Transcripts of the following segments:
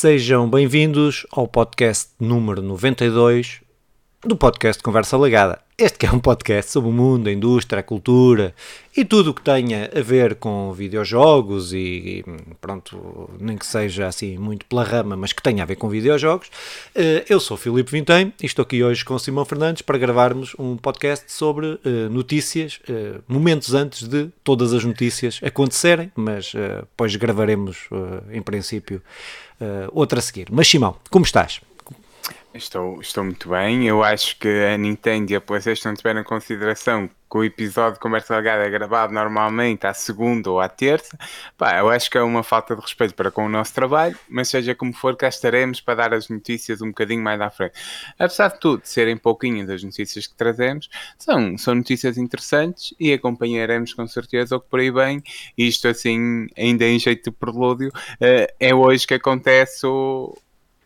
Sejam bem-vindos ao podcast número 92 do podcast Conversa Legada. Este que é um podcast sobre o mundo, a indústria, a cultura e tudo o que tenha a ver com videojogos e, pronto, nem que seja assim muito pela rama, mas que tenha a ver com videojogos. Eh, eu sou Filipe Vintem e estou aqui hoje com Simão Fernandes para gravarmos um podcast sobre eh, notícias, eh, momentos antes de todas as notícias acontecerem, mas depois gravaremos, em princípio, outra a seguir. Mas Simão, como estás? Estou, estou muito bem. Eu acho que a Nintendo e a PlayStation tiveram em consideração que o episódio de Conversa Legada é gravado normalmente à segunda ou à terça. Pá, eu acho que é uma falta de respeito para com o nosso trabalho, mas seja como for, cá estaremos para dar as notícias um bocadinho mais à frente. Apesar de tudo, serem pouquinhas as notícias que trazemos, são, são notícias interessantes e acompanharemos com certeza o que por aí vem. Isto assim, ainda em jeito de prelúdio, eh, é hoje que acontece o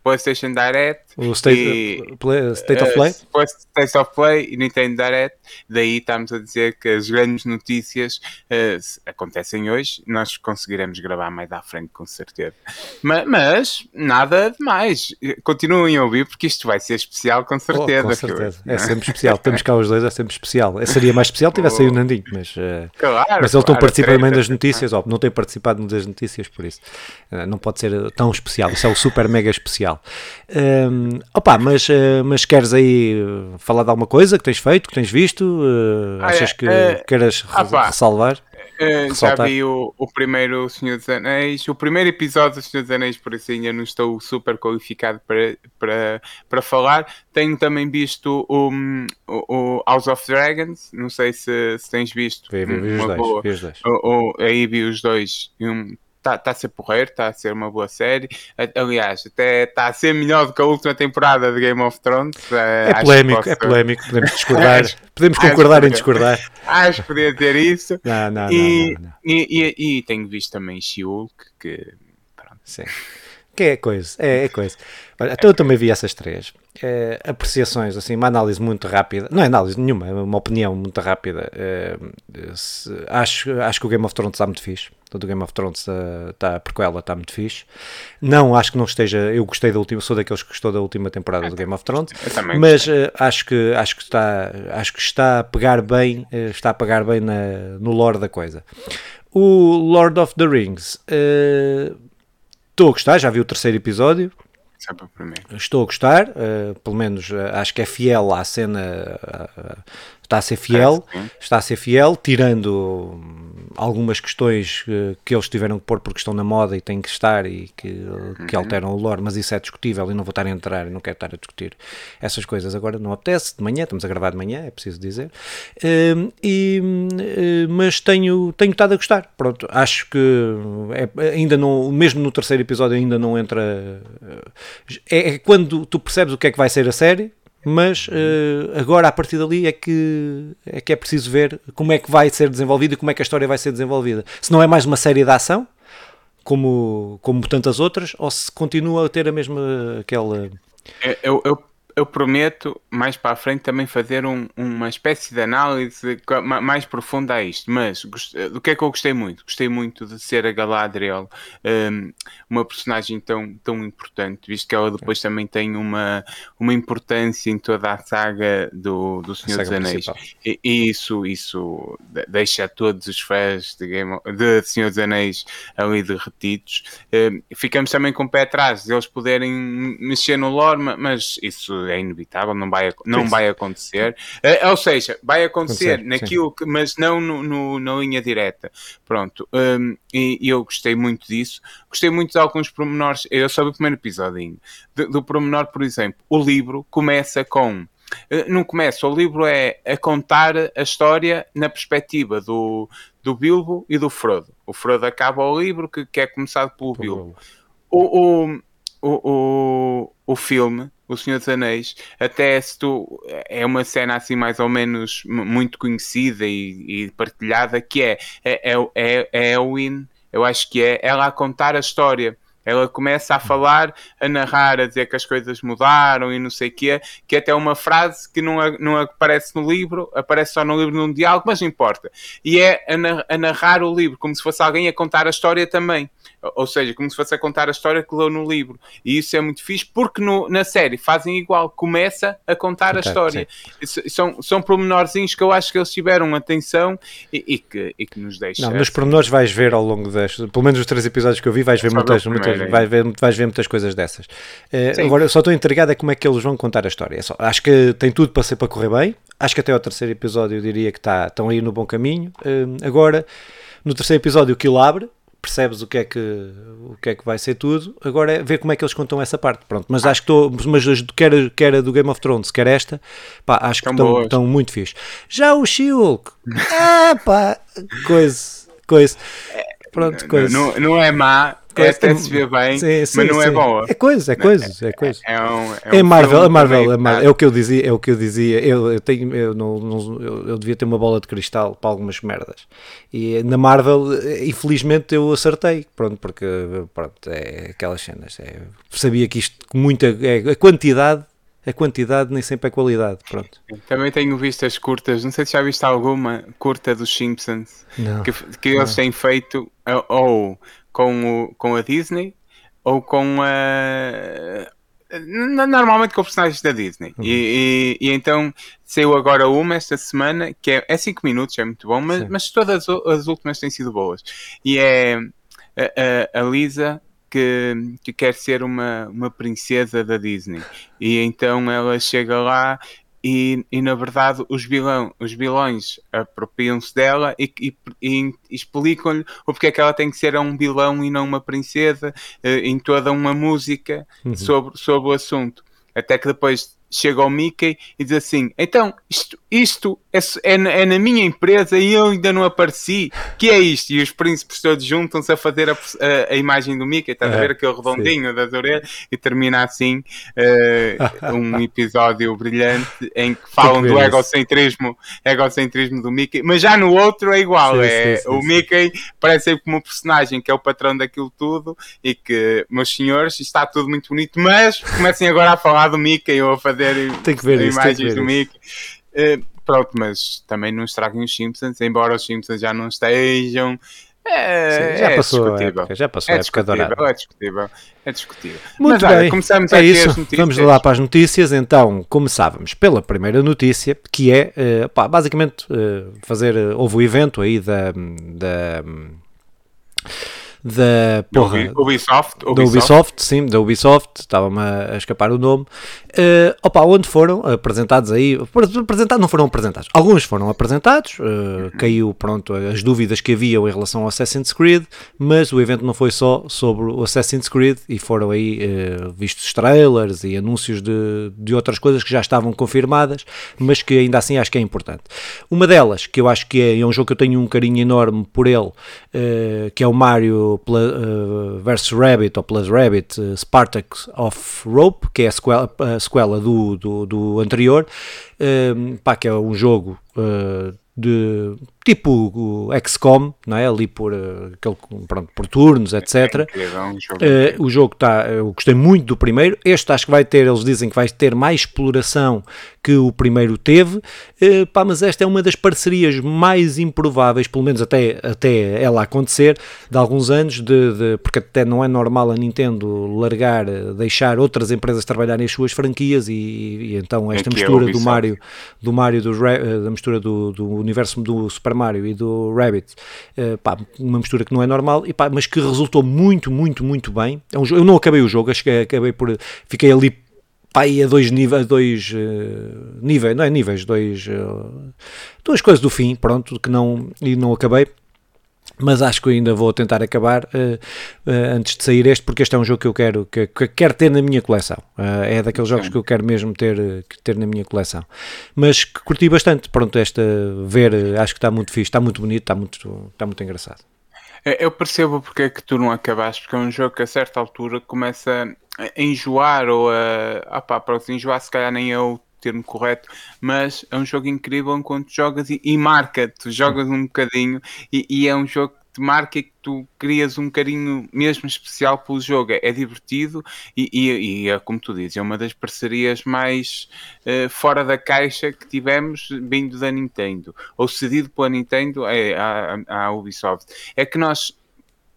PlayStation Direct, o State, e, play, State of Play, uh, State of Play e Nintendo Direct. Daí estamos a dizer que as grandes notícias uh, acontecem hoje. Nós conseguiremos gravar mais à frente, com certeza. Mas, mas nada de mais. Continuem a ouvir, porque isto vai ser especial, com certeza. Oh, com certeza. É sempre especial. Estamos cá os dois, é sempre especial. É, seria mais especial se tivesse aí o Nandinho, mas, uh, claro, mas ele claro, não participa também das notícias, ó, não tem participado das notícias, por isso não pode ser tão especial. Isso é o super mega especial especial. Um, opa, mas, uh, mas queres aí eh, falar de alguma coisa que tens feito, que tens visto? Uh, achas é, que uh, queres ah, ressalvar? Uh, já vi o, o primeiro Senhor dos Anéis, o primeiro episódio do Senhor dos Anéis, por isso ainda não estou super qualificado para, para, para falar. Tenho também visto o, o, o House of Dragons, não sei se, se tens visto. Vi, vi, vi uma boa. Vi os dois. O, aí vi os dois. Um, está tá a ser porreiro, está a ser uma boa série. Aliás, até está a ser melhor do que a última temporada de Game of Thrones. Eh, é polémico, é polémico, podemos discordar. podemos concordar em discordar. Acho que podia ter isso. Não, não, e, não, não, e, e, e, tenho visto também She-Hulk, que pronto. Sim. Que é coisa, é, é coisa. Olha, então eu também vi essas três. É, apreciações, assim, uma análise muito rápida. Não é análise nenhuma, é uma opinião muito rápida. É, se, acho, acho que o Game of Thrones está muito fixe. Todo o Game of Thrones está, a prequela está muito fixe. Não, acho que não esteja. Eu gostei da última, sou daqueles que gostou da última temporada do Game of Thrones. Mas uh, acho, que, acho, que está, acho que está a pegar bem, uh, está a pegar bem na, no lore da coisa. O Lord of the Rings. Uh, Estou a gostar, já vi o terceiro episódio. Estou a gostar, uh, pelo menos uh, acho que é fiel à cena, uh, está a ser fiel, está a ser fiel, tirando algumas questões uh, que eles tiveram que pôr porque estão na moda e têm que estar e que, uhum. que alteram o lore, mas isso é discutível e não vou estar a entrar e não quero estar a discutir essas coisas. Agora, não apetece, de manhã, estamos a gravar de manhã, é preciso dizer, uh, e, uh, mas tenho, tenho estado a gostar, pronto, acho que é, ainda não, mesmo no terceiro episódio ainda não entra, é, é quando tu percebes o que é que vai ser a série, mas uh, agora a partir dali é que, é que é preciso ver como é que vai ser desenvolvido e como é que a história vai ser desenvolvida. Se não é mais uma série de ação, como, como tantas outras, ou se continua a ter a mesma aquela. Eu, eu, eu prometo mais para a frente também fazer um, uma espécie de análise mais profunda a isto. Mas do que é que eu gostei muito? Gostei muito de ser a Galadriel um, uma personagem tão, tão importante, visto que ela depois também tem uma, uma importância em toda a saga do, do Senhor dos Anéis. E, e, isso, isso deixa todos os fãs de, Game of, de Senhor dos Anéis ali derretidos. Um, ficamos também com o pé atrás, eles poderem mexer no lore, mas isso é inevitável, não vai, não vai acontecer. Uh, ou seja, vai acontecer sim, naquilo sim. que, mas não no, no, na linha direta. Pronto. Um, e, e, eu gostei muito disso. Gostei muito de alguns pormenores. Eu só vi o primeiro episódio. Do, do pormenor, por exemplo, o livro começa com. Uh, não começa, o livro é a contar a história na perspectiva do, do Bilbo e do Frodo. O Frodo acaba o livro que, que é começado pelo Bilbo. O, o, o, o, o filme o Senhor dos Anéis, até se tu é uma cena assim mais ou menos muito conhecida e, e partilhada, que é, é, é, é, é Elwin, eu acho que é ela a contar a história Ela começa a falar, a narrar, a dizer que as coisas mudaram e não sei o quê, que até uma frase que não, não aparece no livro, aparece só no livro num diálogo, mas não importa. E é a, narrar o livro, como se fosse alguém a contar a história também. Ou seja, como se fosse a contar a história que leu no livro. E isso é muito fixe, porque no, na série fazem igual, começa a contar a história. São, são pormenorzinhos que eu acho que eles tiveram atenção e, e, que, e que nos deixam. Não, nos pormenores vais ver ao longo das. Pelo menos os três episódios que eu vi, vais ver, muitas, muitas, vais ver, vais ver muitas coisas dessas. Uh, agora, eu só estou intrigado é como é que eles vão contar a história. É só, acho que tem tudo para ser para correr bem. Acho que até ao terceiro episódio eu diria que está, estão aí no bom caminho. Uh, agora, no terceiro episódio, o que abre percebes o que é que o que é que vai ser tudo. Agora é ver como é que eles contam essa parte. Pronto, mas acho que estou, mas quer, quer a do Game of Thrones, quer esta, pá, acho que estão, estão muito fixe. Já o She-Hulk, ah, pá, coisa, coisa. Pronto, coisa. Não, não é má, é, até se vê bem, sim, sim, mas não é sim. é boa. É coisa, é coisa, é coisa. É, um, é, é um Marvel, é Marvel, é Marvel, é o que eu dizia, é o que eu dizia. Eu, eu tenho, eu, não, não eu, eu, devia ter uma bola de cristal para algumas merdas. E na Marvel, infelizmente, eu acertei, pronto, porque pronto, é aquelas cenas. É, sabia que isto, muita, é, a quantidade a quantidade nem sempre é qualidade. Pronto. Também tenho visto as curtas, não sei se já viste alguma curta dos Simpsons não, que, que eles têm feito ou com, o, com a Disney ou com a. Normalmente com personagens da Disney. Uhum. E, e, e, então saiu agora uma esta semana, que é 5 é minutos, é muito bom, mas, mas todas as últimas têm sido boas. E é a, a, a Lisa que, que, quer ser uma, uma princesa da Disney. E então ela chega lá e, e na verdade os, vilão, os vilões apropriam-se dela e, e, e explicam-lhe o porquê é que ela tem que ser um vilão e não uma princesa eh, em toda uma música uhum. sobre, sobre o assunto. Até que depois chega ao Mickey e diz assim: Então, isto, isto é, é, é, na minha empresa e eu ainda não apareci. Que é isto? E os príncipes todos juntam-se a fazer a, a, a, imagem do Mickey. Estás é, a ver aquele redondinho sim. das orelhas? E termina assim uh, um episódio brilhante em que falam que do egocentrismo, egocentrismo do Mickey. Mas já no outro é igual. Sim, é, sim, o Mickey parece sempre como um personagem que é o patrão daquilo tudo e que, meus senhores, está tudo muito bonito. Mas comecem agora a falar do Mickey ou a fazer imagens isso, do Mickey. Uh, pronto, mas também não estraguem os Simpsons, embora os Simpsons já não estejam. É, Sim, já, é passou época, já passou é a época dourada. É discutível, é discutível. Muito Mas, bem, olha, começamos é isso. Vamos lá para as notícias. Então, começávamos pela primeira notícia, que é, uh, pá, basicamente, uh, fazer, uh, houve o evento aí da, da da porra, Ubisoft, Ubisoft. Da Ubisoft, sim, da Ubisoft, estava-me a, escapar o nome. Uh, opa, onde foram apresentados aí, apresentados, não foram apresentados, alguns foram apresentados, uh, caiu pronto as dúvidas que haviam em relação ao Assassin's Creed, mas o evento não foi só sobre o Assassin's Creed e foram aí uh, vistos trailers e anúncios de, de outras coisas que já estavam confirmadas, mas que ainda assim acho que é importante. Uma delas, que eu acho que é, é um jogo que eu tenho um carinho enorme por ele, que é o Mario uh, versus Rabbit ou Plus Rabbit uh, Spartacus of Rope, que é a sequela, a sequela do, do, do anterior, uh, pá, que é um jogo uh, de tipo o XCOM, não é? Ali por, uh, aquele, pronto, por turnos, etc. É, uh, o jogo está, eu gostei muito do primeiro. Este acho que vai ter, eles dizem que vai ter mais exploração que o primeiro teve, uh, pá, mas esta é uma das parcerias mais improváveis, pelo menos até, até ela acontecer, de alguns anos, de, de, porque até não é normal a Nintendo largar, deixar outras empresas trabalharem as suas franquias e, e então esta mistura é do Mario, do Mario do, da mistura do, do universo do Super Mario e do Rabbit, uh, pá, uma mistura que não é normal, e, pá, mas que resultou muito, muito, muito bem. É um, eu não acabei o jogo, acho que acabei por. Fiquei ali pá, a dois níveis, dois uh, níveis, não é níveis, dois, uh, duas coisas do fim, pronto, que não, e não acabei mas acho que ainda vou tentar acabar uh, uh, antes de sair este, porque este é um jogo que eu quero, que, que quero ter na minha coleção. Uh, é daqueles jogos que eu quero mesmo ter, ter na minha coleção. Mas que curti bastante, pronto, esta ver, acho que está muito fixe, está muito bonito, está muito, está muito engraçado. Eu percebo porque é que tu não acabaste, porque é um jogo que a certa altura começa a enjoar ou a. Ah pá, pronto, enjoar se calhar nem eu termo correto, mas é um jogo incrível enquanto jogas e, e marca, tu jogas um bocadinho e, e, é um jogo que te marca e que tu crias um carinho mesmo especial pelo jogo. É divertido e, e, e é como tu dizes, é uma das parcerias mais uh, fora da caixa que tivemos vindo da Nintendo, ou cedido pela Nintendo é, à, à Ubisoft. É que nós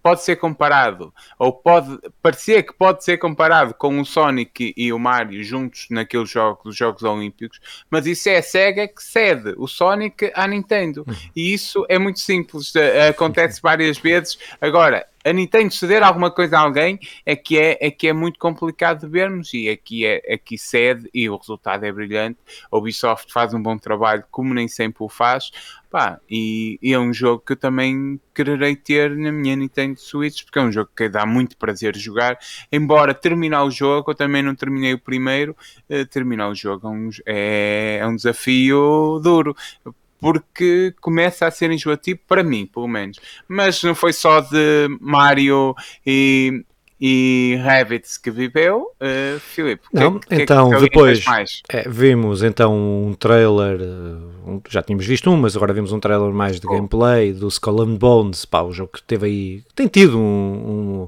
pode ser comparado, ou pode parecer que pode ser comparado com o Sonic e o Mario juntos naqueles jogos, Jogos Olímpicos, mas isso é a SEGA que cede o Sonic à Nintendo. Uhum. E isso é muito simples, acontece várias vezes. Agora, a Nintendo ceder alguma coisa a alguém é que é, é, que é muito complicado de vermos e aqui, é, aqui cede e o resultado é brilhante. A Ubisoft faz um bom trabalho, como nem sempre o faz. Pá, e, e, é um jogo que eu também quererei ter na minha Nintendo Switch, porque é um jogo que dá muito prazer jogar. Embora terminar o jogo, eu também não terminei o primeiro, eh, terminar o jogo é um, é, é um desafio duro porque começa a ser enjoativo para mim, pelo menos. Mas não foi só de Mario e, e Rabbits que viveu, uh, Filipe. Não, que, então que é depois é, vimos então um trailer, eh, um, já tínhamos visto um, mas agora vimos um trailer mais de oh. gameplay do Skull and Bones, pá, o jogo que teve aí, tem tido um, um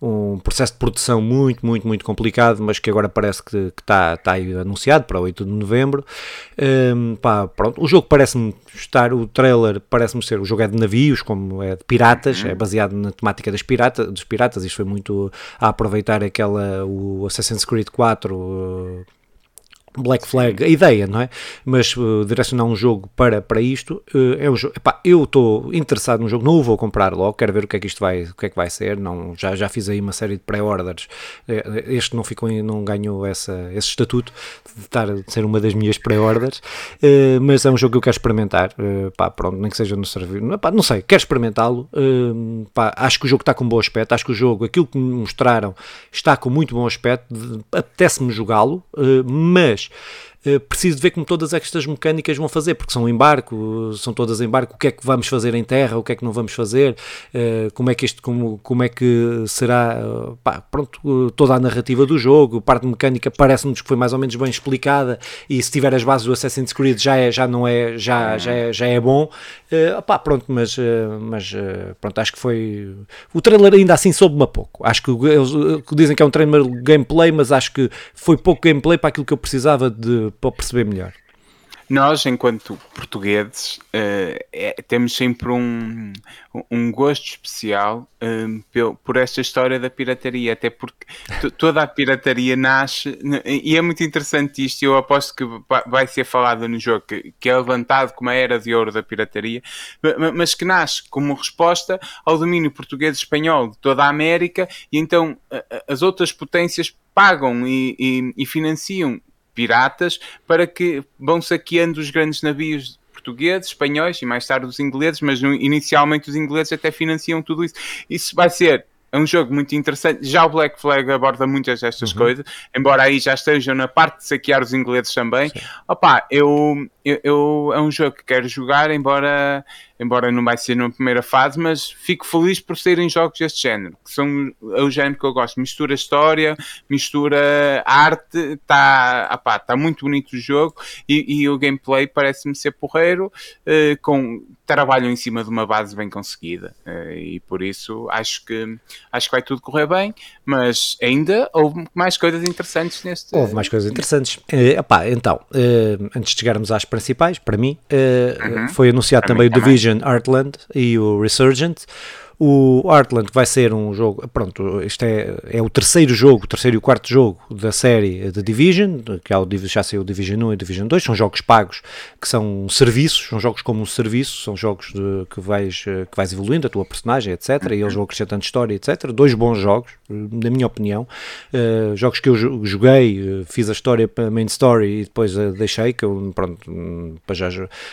um processo de produção muito, muito, muito complicado, mas que agora parece que está tá aí anunciado para 8 de novembro. Um, pá, pronto. O jogo parece-me estar, o trailer parece-me ser, o jogo é de navios, como é de piratas, uhum. é baseado na temática das pirata, dos piratas, isto foi muito a aproveitar aquela, o Assassin's Creed 4, Black Flag, a ideia, não é? Mas uh, direcionar um jogo para, para isto uh, é um jogo. Epá, eu estou interessado no jogo, não o vou comprar logo, quero ver o que é que isto vai, o que é que vai ser. Não, já, já fiz aí uma série de pré-orders. Uh, este não ficou, não ganhou essa, esse estatuto de, estar, de ser uma das minhas pré-orders, uh, mas é um jogo que eu quero experimentar. Uh, pá, pronto, nem que seja no serviço, não sei, quero experimentá-lo. Uh, acho que o jogo está com um bom aspecto, acho que o jogo, aquilo que me mostraram, está com muito bom aspecto. Apetece-me jogá-lo, mas eh, preciso de ver como todas estas mecânicas vão fazer, porque são em barco, são todas em barco, o que é que vamos fazer em terra, o que é que não vamos fazer, uh, como é que isto, como, como é que será, uh, pá, pronto, toda a narrativa do jogo, parte mecânica parece-nos que foi mais ou menos bem explicada e se tiver as bases do Assassin's Creed já é, já não é, já, já é, já é bom, pá, pronto, mas, mas pronto, acho que foi, o trailer ainda assim soube-me a pouco, acho que eles dizem que é um trailer gameplay, mas acho que foi pouco gameplay para aquilo que eu precisava de para perceber melhor. Nós, enquanto portugueses, uh, é, temos sempre um, um gosto especial eh, por esta história da pirataria, até porque toda a pirataria nasce, e é muito interessante isto, eu aposto que vai ser falado no jogo, que, que é levantado como a era de ouro da pirataria, mas que nasce como resposta ao domínio português e espanhol de toda a América, e então as outras potências pagam e, e, e financiam piratas para que vão saqueando os grandes navios portugueses, espanhóis e mais tarde os ingleses, mas inicialmente os ingleses até financiam tudo isso. Isso vai ser é um jogo muito interessante. Já o Black Flag aborda muitas destas uhum. coisas, embora aí já estejam na parte de saquear os ingleses também. Sim. Opa, eu, eu, eu, é um jogo que quero jogar, embora embora não vai ser numa primeira fase, mas fico feliz por serem jogos deste género, que são é o género que eu gosto. Mistura história, mistura arte, está tá muito bonito o jogo e, e o gameplay parece-me ser porreiro, eh, com trabalham em cima de uma base bem conseguida eh, e por isso acho que acho que vai tudo correr bem, mas ainda houve mais coisas interessantes neste. Houve mais coisas interessantes. Uh, epá, então, uh, antes de chegarmos às principais, para mim, uh, uhum. foi anunciado para também o Division Division Heartland e o Resurgent. O Heartland vai ser um jogo, pronto, isto é, é o terceiro jogo, o terceiro e o quarto jogo da série de Division, que é o, já saiu Division 1 e Division 2, são jogos pagos, que são serviços, são jogos como um serviço, são jogos de, que, vais, que vais evoluindo a tua personagem, etc, e eles vão acrescentando história, etc, dois bons jogos, na minha opinião, uh, jogos que eu joguei, uh, fiz a história para main story e depois uh, deixei, que eu, pronto, um, já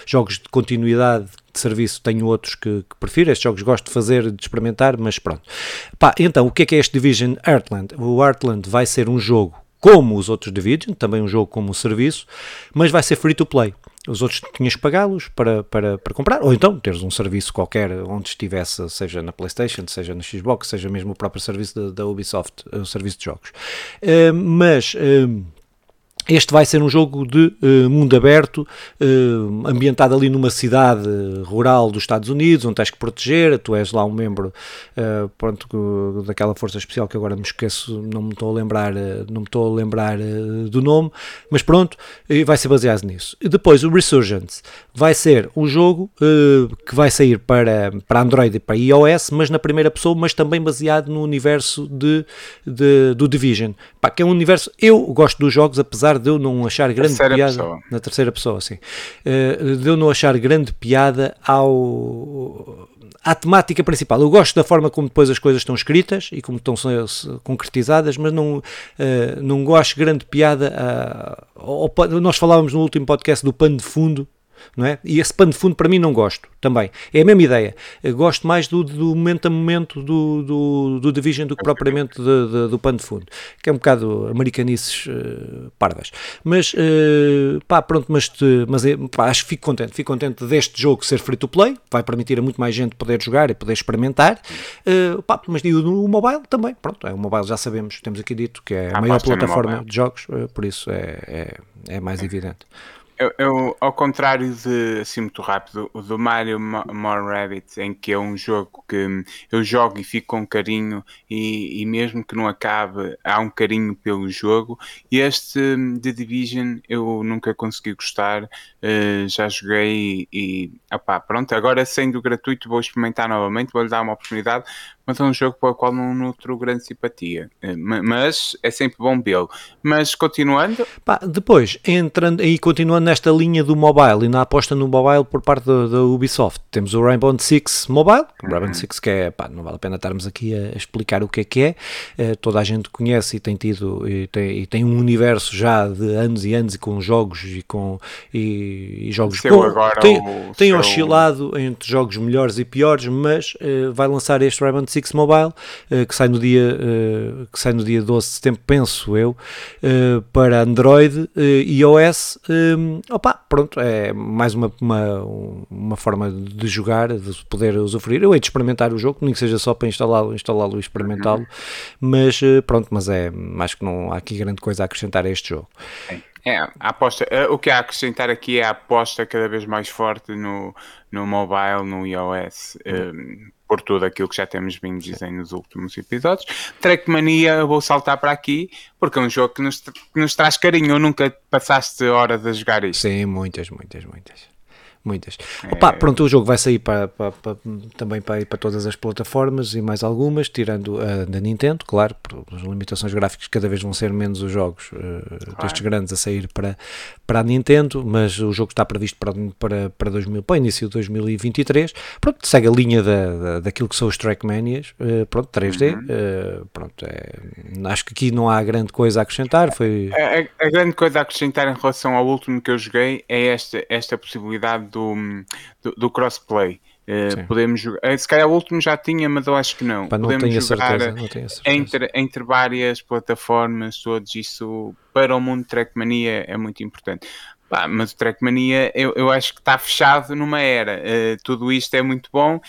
jogos de continuidade de serviço tenho outros que, que prefiro, estes jogos gosto de fazer, de experimentar, mas pronto. Pá, então, o que é que é este Division Heartland? O Heartland vai ser um jogo como os outros Division, também um jogo como um serviço, mas vai ser free to play. Os outros tinhas que pagá-los para, para, para comprar, ou então teres um serviço qualquer onde estivesse, seja na PlayStation, seja na Xbox, seja mesmo o próprio serviço da, da Ubisoft, o serviço de jogos. Uh, mas. Uh, este vai ser um jogo de uh, mundo aberto, uh, ambientado ali numa cidade rural dos Estados Unidos, onde tens que proteger, tu és lá um membro uh, pronto, daquela força especial que agora me esqueço, não me estou a lembrar, não me estou a lembrar do nome, mas pronto, vai ser baseado nisso. E depois o Resurgence vai ser um jogo que vai sair para, para Android e para iOS, mas na primeira pessoa, mas também baseado no universo de, de do Division. Pá, que é um universo, eu gosto dos jogos, apesar apesar de eu não achar grande terceira piada pessoa. na terceira pessoa, sim, uh, de eu não achar grande piada ao à temática principal. Eu gosto da forma como depois as coisas estão escritas e como estão concretizadas, mas não, uh, não gosto grande piada. A, ao, nós falávamos no último podcast do pano de fundo não é? E esse pano de fundo para mim não gosto também. É a mesma ideia. Eu gosto mais do, do momento a momento do, do, do Division do que propriamente de, de, do pano de fundo, que é um bocado americanices uh, parvas. Mas, uh, pá, pronto, mas, te, mas é, pá, acho que fico contente. Fico contente deste jogo ser free to play, vai permitir a muito mais gente poder jogar e poder experimentar. Uh, pá, mas e o, o mobile também, pronto, é o mobile já sabemos, temos aqui dito que é a, a maior plataforma de jogos, por isso é, é, é mais evidente. Eu, eu, ao contrário de, assim muito rápido, do Mario More Rabbit, em que é um jogo que eu jogo e fico com carinho e, e mesmo que não acabe, há um carinho pelo jogo. E este The Division eu nunca consegui gostar, uh, já joguei e, e opá, pronto, agora sendo gratuito vou experimentar novamente, vou-lhe dar uma oportunidade, mas é um jogo para o qual não nutro grande simpatia. Eh, mas é sempre bom vê-lo. Mas continuando. Pá, depois, entrando e continuando nesta linha do mobile e na aposta no mobile por parte da Ubisoft, temos o Rainbow Six Mobile. O Rainbow uhum. Six que é, pá, não vale a pena estarmos aqui a explicar o que é que é. Uh, toda a gente conhece e tem tido e tem, e tem, um universo já de anos e anos e com jogos e com e, e jogos com, agora tem, tem seu... oscilado entre jogos melhores e piores, mas uh, vai lançar este Rainbow Six Mobile, uh, que, sai no dia, que sai no dia 12 de setembro, penso eu, para Android e iOS. Um, opa, pronto, é mais uma, uma, uma forma de jogar, de poder usufruir. Eu hei de experimentar o jogo, nem que seja só para instalá-lo instalá e experimentá-lo, uhum. mas pronto, mas é, acho que não há aqui grande coisa a acrescentar a este jogo. É, a aposta, o que há a acrescentar aqui é a aposta cada vez mais forte no, no mobile, no iOS. Um, por tudo aquilo que já temos vindo dizendo nos últimos episódios. Trackmania, vou saltar para aqui, porque é um jogo que nos, que nos traz carinho. Nunca passaste horas a jogar isto? Sim, muitas, muitas, muitas muitas. É... Opa, pronto, o jogo vai sair para, para, para, também para, para todas as plataformas e mais algumas, tirando a da Nintendo, claro, por as limitações gráficas cada vez vão ser menos os jogos uh, claro. destes grandes a sair para, para a Nintendo, mas o jogo está previsto para, para, para, 2000, para início de 2023. Pronto, segue a linha da, da, daquilo que são os Trackmanias, uh, pronto, 3D, uhum. uh, pronto, é, acho que aqui não há grande coisa a acrescentar. Foi... A, a, a, grande coisa a acrescentar em relação ao último que eu joguei é esta, esta possibilidade do, do, do crossplay. Uh, podemos jogar, uh, se calhar o último já tinha, mas eu acho que não. Pá, não podemos jogar certeza, Entre, entre várias plataformas, todos isso para o mundo Trackmania é muito importante. Pá, mas o Trackmania eu, eu acho que está fechado numa era. Uh, tudo isto é muito bom,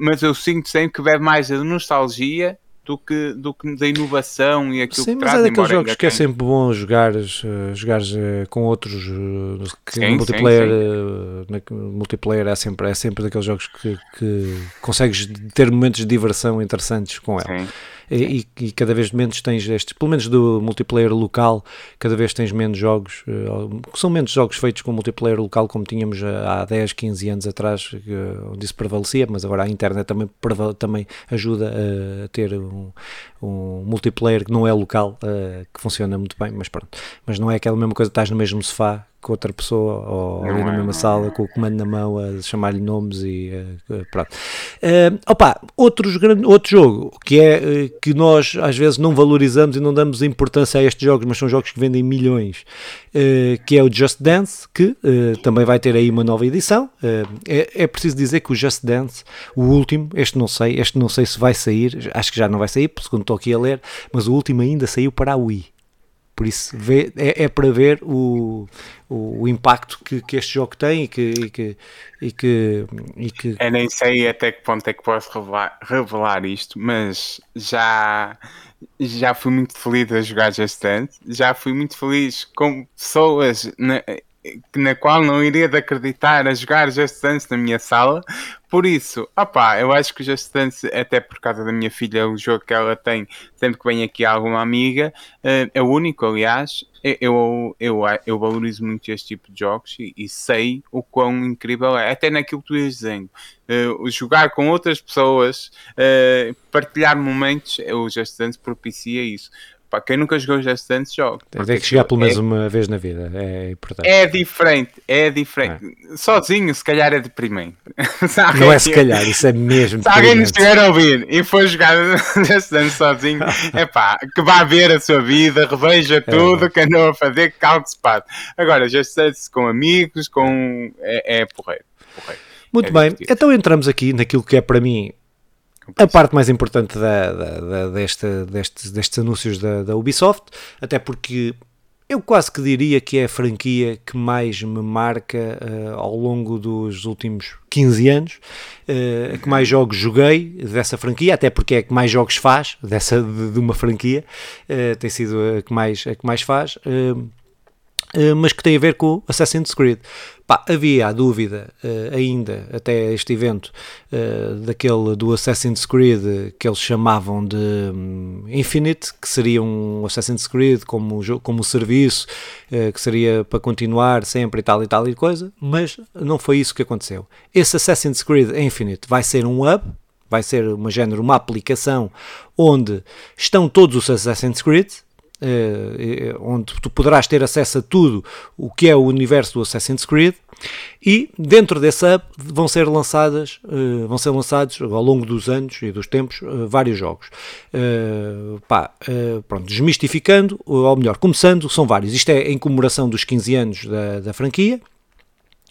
mas eu sinto sempre que bebe mais a nostalgia do que, do que da inovação e aquilo sim, que traz. Sim, mas é daqueles jogos que é sempre bom jogar, uh, jogar uh, com outros que sim, multiplayer, sim, sim. Multiplayer é sempre, é sempre daqueles jogos que, que consegues ter momentos de diversão interessantes com ela e, e, cada vez menos tens estes, pelo menos do multiplayer local, cada vez tens menos jogos, uh, são menos jogos feitos com multiplayer local como tínhamos há 10, 15 anos atrás, onde isso prevalecia, mas agora a internet também, também ajuda a ter um, um multiplayer que não é local, uh, que funciona muito bem, mas pronto, mas não é aquela mesma coisa, estás no mesmo sofá com outra pessoa ou ali na mesma sala com o comando na mão a chamar-lhe nomes e uh, pronto. Uh, opa, outros, outro jogo que é uh, que nós às vezes não valorizamos e não damos importância a estes jogos, mas são jogos que vendem milhões, que é o Just Dance, que também vai ter aí uma nova edição. É, é, preciso dizer que o Just Dance, o último, este não sei, este não sei se vai sair, acho que já não vai sair, segundo estou aqui a ler, mas o último ainda saiu para a Wii. Por isso vê, é, é, para ver o, o, impacto que, que, este jogo tem e que, e que, e que, e que... Eu nem sei até que ponto é que posso revelar, revelar isto, mas já, já fui muito feliz a jogar Just Dance, já fui muito feliz com pessoas na, na qual não iria de acreditar a jogar Just Dance na minha sala. Por isso, opá, eu acho que o Just Dance, até por causa da minha filha, um jogo que ela tem sempre que vem aqui alguma amiga, uh, é o único, aliás. Eu, eu, eu, valorizo muito este tipo de jogos e, e, sei o quão incrível é, até naquilo que tu ias dizendo. Uh, jogar com outras pessoas, uh, partilhar momentos, o Just Dance propicia isso. Pá, quem nunca jogou Just Dance joga. Tem que chegar pelo menos é, uma vez na vida, é importante. É diferente, é diferente. É. Sozinho, se calhar é deprimente. Não é se calhar, isso é mesmo Se alguém nos estiver a ouvir e for jogar Just Dance sozinho, é pá, que vá ver a sua vida, reveja é. tudo que andou a fazer, que calque se pode. Agora, Just Dance com amigos, com... é, é porreiro. porreiro. Muito é bem, divertido. então entramos aqui naquilo que é para mim a parte mais importante da, da, da, desta, destes, destes anúncios da, da, Ubisoft, até porque eu quase que diria que é a franquia que mais me marca uh, ao longo dos últimos 15 anos, uh, que mais jogos joguei dessa franquia, até porque é a que mais jogos faz dessa, de, de uma franquia, uh, tem sido a que mais, a que mais faz. Mas que tem a ver com Assassin's Creed. Pá, havia a dúvida uh, ainda, até este evento, uh, daquele do Assassin's Creed que eles chamavam de um, Infinite, que seria um Assassin's Creed como, como serviço, uh, que seria para continuar sempre e tal e tal e coisa, mas não foi isso que aconteceu. Esse Assassin's Creed Infinite vai ser um hub, vai ser uma género, uma aplicação onde estão todos os Assassin's Creed, onde tu poderás ter acesso a tudo o que é o universo do Assassin's Creed e dentro desse hub vão ser lançadas uh, vão ser lançados ao longo dos anos e dos tempos vários jogos pá, pronto, desmistificando ou melhor, começando, são vários isto é em comemoração dos 15 anos da, da franquia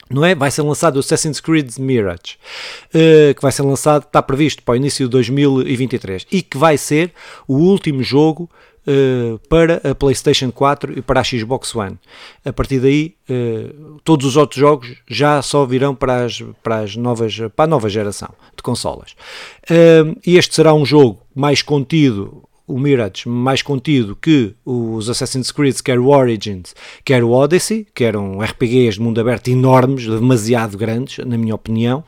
não é? Vai ser lançado o Assassin's Creed Mirage, que vai ser lançado, está previsto para o início de 2023 e que vai ser o último jogo uh, para a PlayStation 4 e para a Xbox One. A partir daí, uh, todos os outros jogos já só virão para, as, para, as novas, para a nova geração de consolas. e este será um jogo mais contido o Mirage mais contido que os Assassin's Creed, quer o Origins, quer o Odyssey, que eram RPGs de mundo aberto enormes, demasiado grandes, na minha opinião, uh,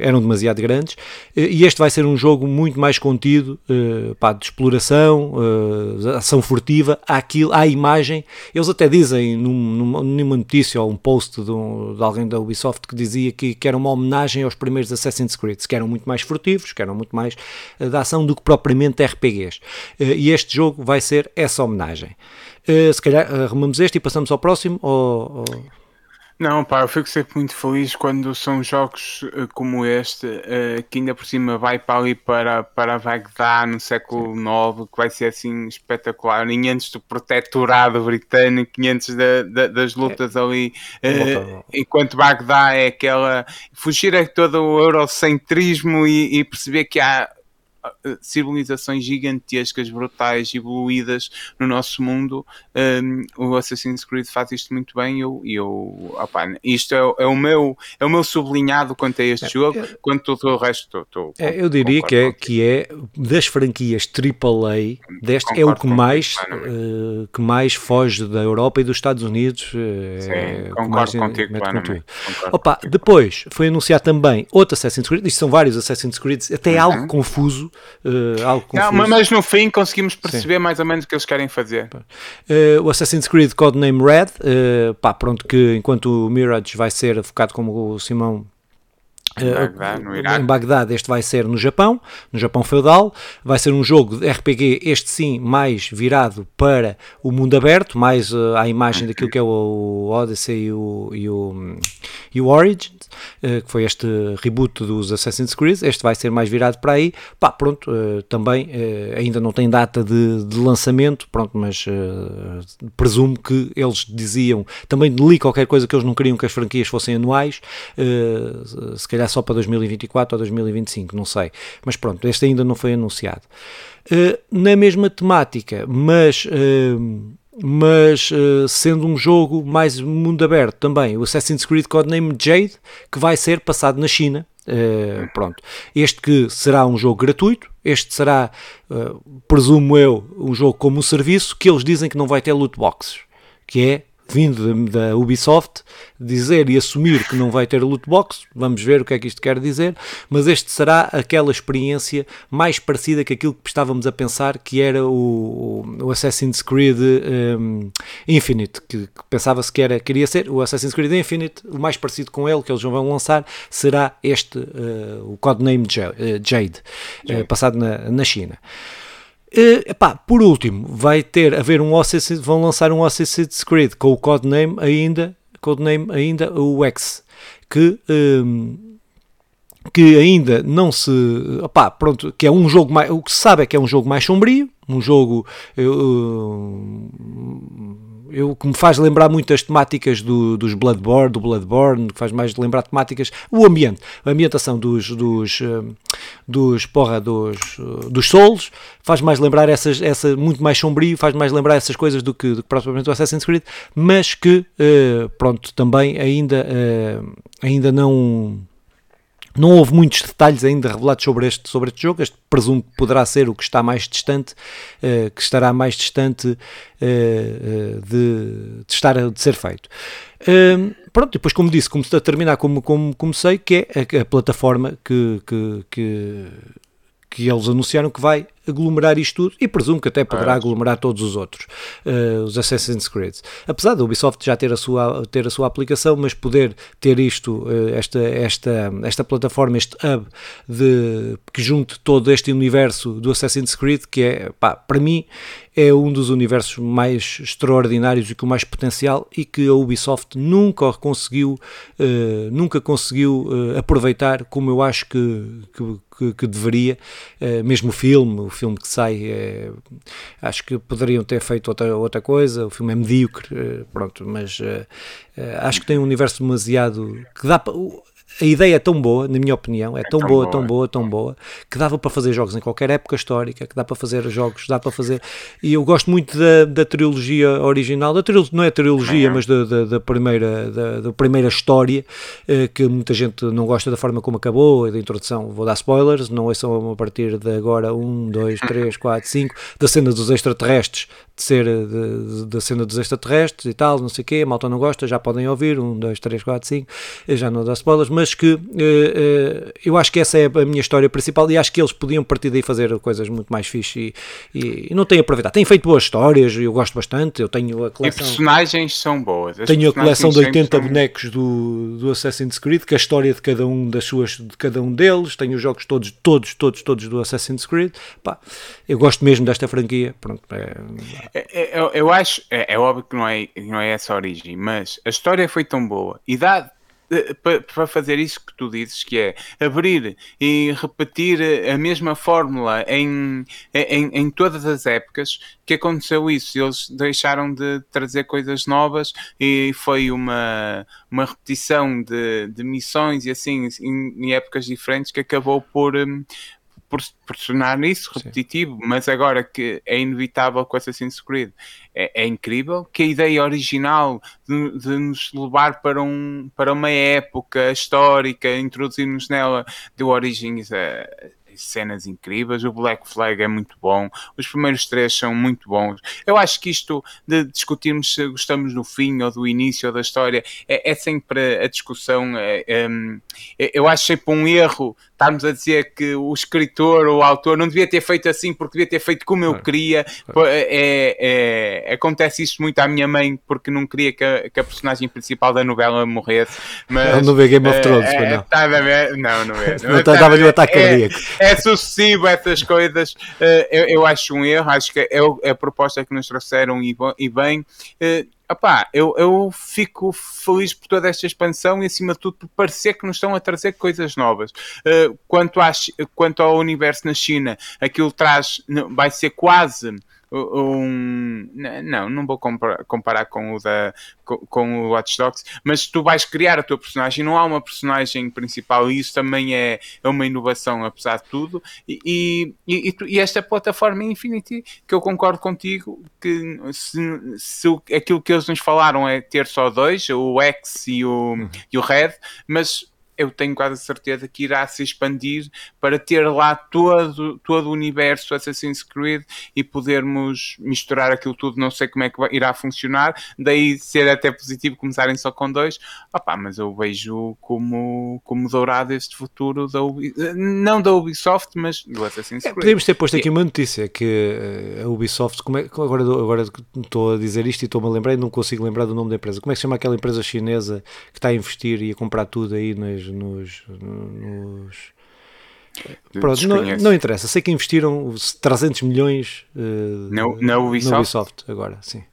eram demasiado grandes, uh, e este vai ser um jogo muito mais contido, uh, pá, de exploração, ação furtiva, àquilo, à imagem, eles até dizem num, numa notícia ou um post de, um, de, alguém da Ubisoft que dizia que, que, era uma homenagem aos primeiros Assassin's Creed, que eram muito mais furtivos, que eram muito mais da ação do que propriamente RPGs. Eh, e este jogo vai ser essa homenagem. Eh, se calhar arrumamos este e passamos ao próximo? Ou, ou... Não, pá, eu fico sempre muito feliz quando são jogos uh, como este, uh, que ainda por cima vai para ali para, para Bagdá no século IX, que vai ser assim espetacular, nem antes do protetorado britânico, nem antes da, da, das lutas é. ali, uh, enquanto Bagdá é aquela. fugir a todo o eurocentrismo e, e perceber que há civilizações gigantescas, brutais, evoluídas no nosso mundo. Um, o Assassin's Creed faz isto muito bem. Eu, eu opa, isto é, é, o meu, é o meu sublinhado quanto a este é, jogo, é, quanto todo o resto. Tô, tô, é, eu diria que é, que é das franquias AAA, deste é o que mais, uh, que mais foge da Europa e dos Estados Unidos. Uh, Sim, concordo mais, contigo, contigo. Opa, depois foi anunciado também outro Assassin's Creed, isto são vários Assassin's Creed, até uhum. algo confuso uh, algo confuso. Não, mas no fim conseguimos perceber Sim. mais ou menos o que eles querem fazer. Uh, o Assassin's Creed Codename Red, uh, pá, pronto, que enquanto o Mirage vai ser focado como o Simão Bagdá, em Bagdá, este vai ser no Japão, no Japão feudal. Vai ser um jogo de RPG, este sim, mais virado para o mundo aberto, mais uh, à imagem daquilo que é o Odyssey e o, e o, e o Origins, uh, que foi este reboot dos Assassin's Creed. Este vai ser mais virado para aí. Pá, pronto, uh, também ainda não tem data de, de lançamento, pronto, mas presumo que eles diziam. Também li qualquer coisa que eles não queriam que as franquias fossem anuais, se calhar só para 2024 ou 2025, não sei. Mas pronto, este ainda não foi anunciado. Uh, na mesma temática, mas. Uh, mas uh, sendo um jogo mais mundo aberto também, o Assassin's Creed Codename Jade, que vai ser passado na China. Uh, pronto. Este que será um jogo gratuito, este será, uh, presumo eu, um jogo como um serviço que eles dizem que não vai ter loot boxes, que é vindo da, Ubisoft, dizer e assumir que não vai ter loot box, vamos ver o que é que isto quer dizer, mas este será aquela experiência mais parecida que aquilo que estávamos a pensar que era o, o Assassin's Creed um, Infinite, que, que pensava-se que era, queria ser o Assassin's Creed Infinite, o mais parecido com ele que eles vão lançar será este, uh, o codename uh, Jade, uh, passado na, na China. Uh, epá, por último, vai ter haver um Assassin's, vão lançar um Assassin's Creed com o codename ainda, codename ainda o X, que um, que ainda não se, opá, pronto, que é um jogo mais, o que se sabe é que é um jogo mais sombrio, um jogo uh, eu, que me faz lembrar muito as temáticas do, dos Bloodborne, do Bloodborne, que faz mais lembrar temáticas, o ambiente, a ambientação dos, dos, eh, dos porra, dos, eh, dos Souls, faz mais lembrar essas, essa, muito mais sombrio, faz mais lembrar essas coisas do que, do que propriamente o Assassin's Creed, mas que, uh, pronto, também ainda, uh, ainda não não houve muitos detalhes ainda revelados sobre este, sobre este jogo. Este presumo que poderá ser o que está mais distante, uh, que estará mais distante uh, uh, de, de, estar de ser feito. Ehm, pronto, depois, como disse, comecei a terminar como, como comecei, que é a, a plataforma que, que, que, que eles anunciaram que vai aglomerar isto tudo e presumo que até poderá aglomerar todos os outros, uh, os Assassin's Creed. Apesar da Ubisoft já ter a sua, ter a sua aplicação, mas poder ter isto, uh, esta, esta, esta plataforma, este hub de, que junte todo este universo do Assassin's Creed, que é, pá, para mim, é um dos universos mais extraordinários e com mais potencial e que a Ubisoft nunca conseguiu, uh, nunca conseguiu aproveitar como eu acho que, que, que, que deveria, mesmo o filme, o filme que sai, é, acho que poderiam ter feito outra, outra coisa, o filme é medíocre, eh, pronto, mas acho que tem um universo demasiado que dá para a ideia é tão boa, na minha opinião, é, é tão, tão, boa, boa, tão boa, tão boa, que dava para fazer jogos em qualquer época histórica, que dá para fazer jogos, dá para fazer. E eu gosto muito da, da trilogia original, da trilogia, não é trilogia, mas da, da, da primeira, da, da, primeira história, eh, que muita gente não gosta da forma como acabou, da introdução. Vou dar spoilers, não é só a partir de agora, um, dois, três, quatro, cinco, da cena dos extraterrestres, de ser da cena dos extraterrestres e tal, não sei o quê, a malta não gosta, já podem ouvir, um, dois, três, quatro, cinco, já não dá spoilers, mas que uh, uh, eu acho que essa é a minha história principal e acho que eles podiam partir daí fazer coisas muito mais fixe e, e, e não têm aproveitado. Têm feito boas histórias, eu gosto bastante, eu tenho a coleção... E personagens são boas. As tenho a coleção de 80 são... bonecos do, do Assassin's Creed, que é a história de cada um das suas, de cada um deles, tenho os jogos todos, todos, todos, todos do Assassin's Creed, pá, eu gosto mesmo desta franquia, pronto, é, é, é, eu, eu, acho, é, é, óbvio que não é, não é essa a origem, mas a história foi tão boa e dá eh, para fazer isso que tu dizes, que é abrir e repetir a mesma fórmula em, em, em todas as épocas, que aconteceu isso. Eles deixaram de trazer coisas novas e foi uma, uma repetição de, de missões e assim em, em épocas diferentes que acabou por, hum, por, por tornar isso repetitivo, Sim. mas agora que é inevitável com Assassin's Creed, é, é incrível que a ideia original de, de, nos levar para, um, para uma época histórica, introduzir-nos nela, deu origens a cenas incríveis, o Black Flag é muito bom, os primeiros três são muito bons. Eu acho que isto de discutirmos se gostamos do fim ou do início da história é, é sempre a discussão. É, é, eu acho sempre um erro estarmos a dizer que o escritor ou o autor não devia ter feito assim porque devia ter feito como eu queria. É, é, acontece isso muito à minha mãe porque não queria que a, que a personagem principal da novela morresse. Mas, não vê Game of Thrones, é, não. Tá não, não vê. Não estava-lhe um ataque cardíaco. É sucessivo essas coisas. Eh, eu, eu acho um erro, acho que é a proposta que nos trouxeram e bem. Eh, Epá, eu, eu fico feliz por toda esta expansão e, acima de tudo, por parecer que nos estão a trazer coisas novas. Uh, quanto, à, quanto ao universo na China, aquilo traz, vai ser quase um. Não, não vou comparar, com o da com, com, o Watch Dogs, mas tu vais criar a tua personagem, não há uma personagem principal e isso também é, é uma inovação, apesar de tudo. E, e, e, e esta plataforma Infinity, que eu concordo contigo, que se, se aquilo que eles nos falaram é ter só dois, o X e o, uhum. e o Red, mas eu tenho quase certeza que irá se expandir para ter lá todo, todo o universo Assassin's Creed e podermos misturar aquilo tudo. Não sei como é que irá funcionar, daí ser até positivo começarem só com dois. Opa, mas eu vejo como, como dourado este futuro da Ubisoft, não da Ubisoft, mas do Assassin's é, Creed. É, podemos ter posto aqui uma notícia que eh, a Ubisoft, como é, agora, agora estou a dizer isto e estou-me a lembrar e não consigo lembrar do nome da empresa. Como é que se chama aquela empresa chinesa que está a investir e a comprar tudo aí nos. Nos, nos... Pronto, não, não, interessa. Sei que investiram 300 milhões uh, na, na, Ubisoft? na Ubisoft agora, sim.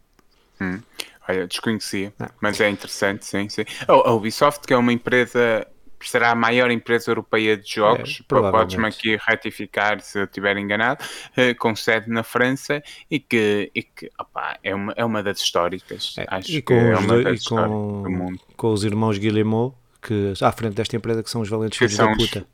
Hum. Olha, desconhecia, não. mas é interessante, sim, sim. A Ubisoft, que é uma empresa será a maior empresa europeia de jogos, é, podes-me aqui retificar se eu estiver enganado, uh, com sede na França e que, e que opa, é, uma, é uma das históricas. É, Acho que é uma das e com, do mundo. Com os irmãos Guillemot, que à frente desta empresa, que são os valentes filhos da puta.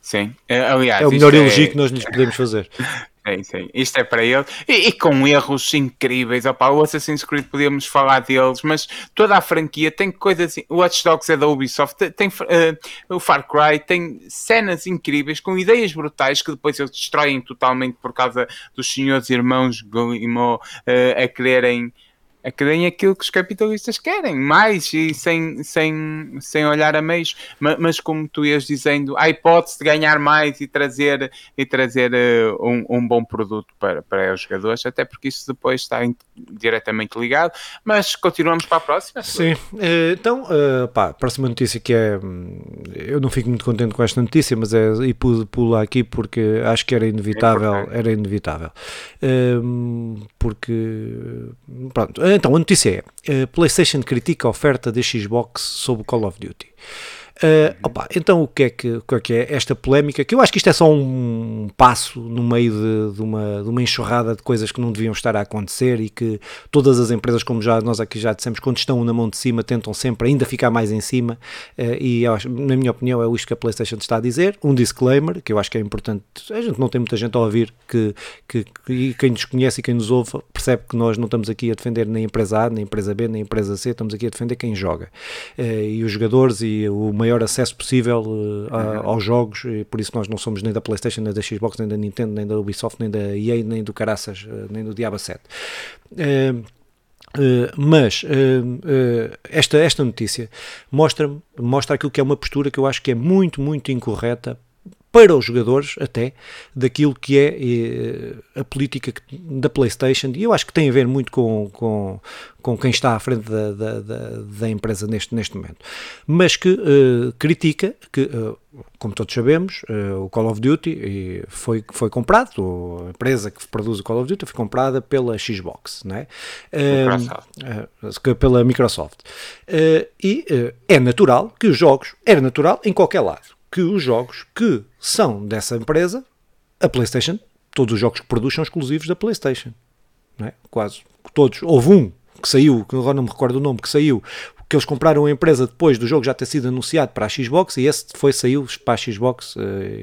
Sim, eh, aliás, é o melhor elogio é... que nós lhes podemos fazer. Sim, sim. Isto é para ele. E, e, com erros incríveis. Opa, o Assassin's Creed podíamos falar deles, mas toda a franquia tem coisas. O Watch Dogs é da Ubisoft, tem uh, o Far Cry, tem cenas incríveis com ideias brutais que depois eles destroem totalmente por causa dos senhores irmãos Guillemot uh, a quererem a querem aquilo que os capitalistas querem, mais e sem, sem, sem olhar a meios. Mas, mas como tu ias dizendo, a hipótese de ganhar mais e trazer, e trazer uh, um, um bom produto para, para os jogadores, até porque isso depois está in, diretamente ligado. Mas continuamos para a próxima. Sim, uh, então, uh, pá, a próxima notícia que é. Eu não fico muito contente com esta notícia, mas é. E pulo, pulo aqui porque acho que era inevitável. É era inevitável. porque. Pronto então, a notícia é: a PlayStation critica a oferta da Xbox sobre Call of Duty. Uh, opa, então o que, é que, o que, é que é esta polémica? Que eu acho que isto é só um passo no meio de, de, uma, de uma enxurrada de coisas que não deviam estar a acontecer e que todas as empresas, como já nós aqui já dissemos, quando estão na mão de cima, tentam sempre ainda ficar mais em cima. Uh, e acho, na minha opinião, é isto que a PlayStation está a dizer. Um disclaimer, que eu acho que é importante. A gente não tem muita gente a ouvir, que, que, que e quem nos conhece e quem nos ouve percebe que nós não estamos aqui a defender nem a empresa A, nem a empresa B, nem a empresa C, estamos aqui a defender quem joga. Uh, e os jogadores e o maior acesso possível uh, a, uhum. aos jogos, e por isso nós não somos nem da PlayStation, nem da Xbox, nem da Nintendo, nem da Ubisoft, nem da EA, nem do Caraças, uh, nem do Diaba 7. Uh, Uh, mas uh, uh, esta, esta notícia mostra, mostra aquilo que é uma postura que eu acho que é muito, muito incorreta para os jogadores até daquilo que é eh, a política da PlayStation e eu acho que tem a ver muito com, com, com quem está à frente da, da, da, empresa neste, neste momento, mas que uh, critica que, uh, como todos sabemos, uh, o Call of Duty foi, foi comprado, a empresa que produz o Call of Duty foi comprada pela Xbox, não é? pela Microsoft. e é natural que os jogos, era natural em qualquer lado, que os jogos que são dessa empresa, a PlayStation, todos os jogos que produz são exclusivos da PlayStation. Não é? Quase todos. Houve um que saiu, que agora não me recordo o nome, que saiu, que eles compraram a empresa depois do jogo já ter sido anunciado para a Xbox e esse foi, saiu para a Xbox uh,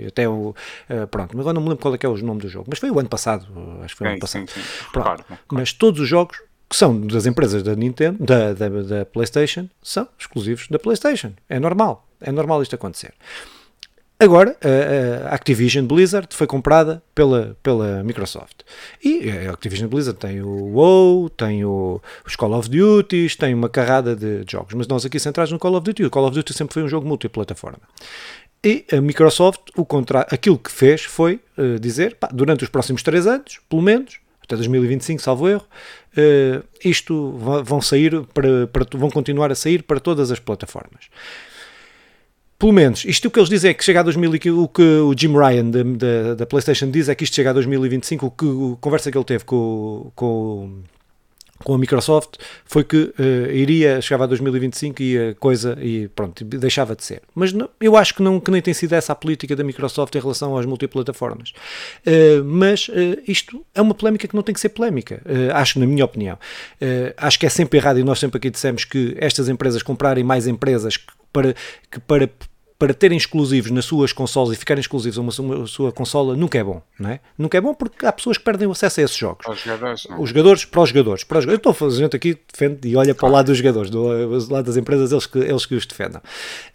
até o. Uh, pronto, mas agora não me lembro qual é que é o nome do jogo, mas foi o ano passado, acho que foi o ano passado. Sim, sim. Pronto, claro, claro. Mas todos os jogos que são das empresas da Nintendo, da, da, da PlayStation, são exclusivos da PlayStation. É normal, é normal isto acontecer. Agora, a, Activision Blizzard foi comprada pela, pela Microsoft. E a Activision Blizzard tem o WoW, tem o, os Call of Duty, tem uma carrada de jogos. Mas nós aqui centrados no Call of Duty. O Call of Duty sempre foi um jogo multiplataforma. E a Microsoft, o contra... aquilo que fez foi uh, dizer, pá, durante os próximos 3 anos, pelo menos, até 2025, salvo erro, uh, isto vão sair para, para, vão continuar a sair para todas as plataformas pelo menos, isto o que eles dizem é que chega a 2000, o que o Jim Ryan da, da, da PlayStation diz é que isto chega a 2025, o que a conversa que ele teve com, com, com a Microsoft foi que uh, iria, chegava a 2025 e a coisa, e pronto, deixava de ser. Mas não, eu acho que, não, que nem tem sido essa a política da Microsoft em relação às multiplataformas. Uh, mas uh, isto é uma polémica que não tem que ser polémica, acho, na minha opinião. acho que é sempre errado, e nós sempre aqui dissemos que estas empresas comprarem mais empresas para, que para para terem exclusivos nas suas consolas e ficarem exclusivos a uma, uma sua consola nunca é bom, não é? Nunca é bom porque há pessoas que perdem o acesso a esses jogos. Os jogadores, não. Os jogadores, para os jogadores. Para os, eu estou fazendo aqui, defende e olha para o lado dos jogadores, do, do lado das empresas, eles que, eles que os defendam.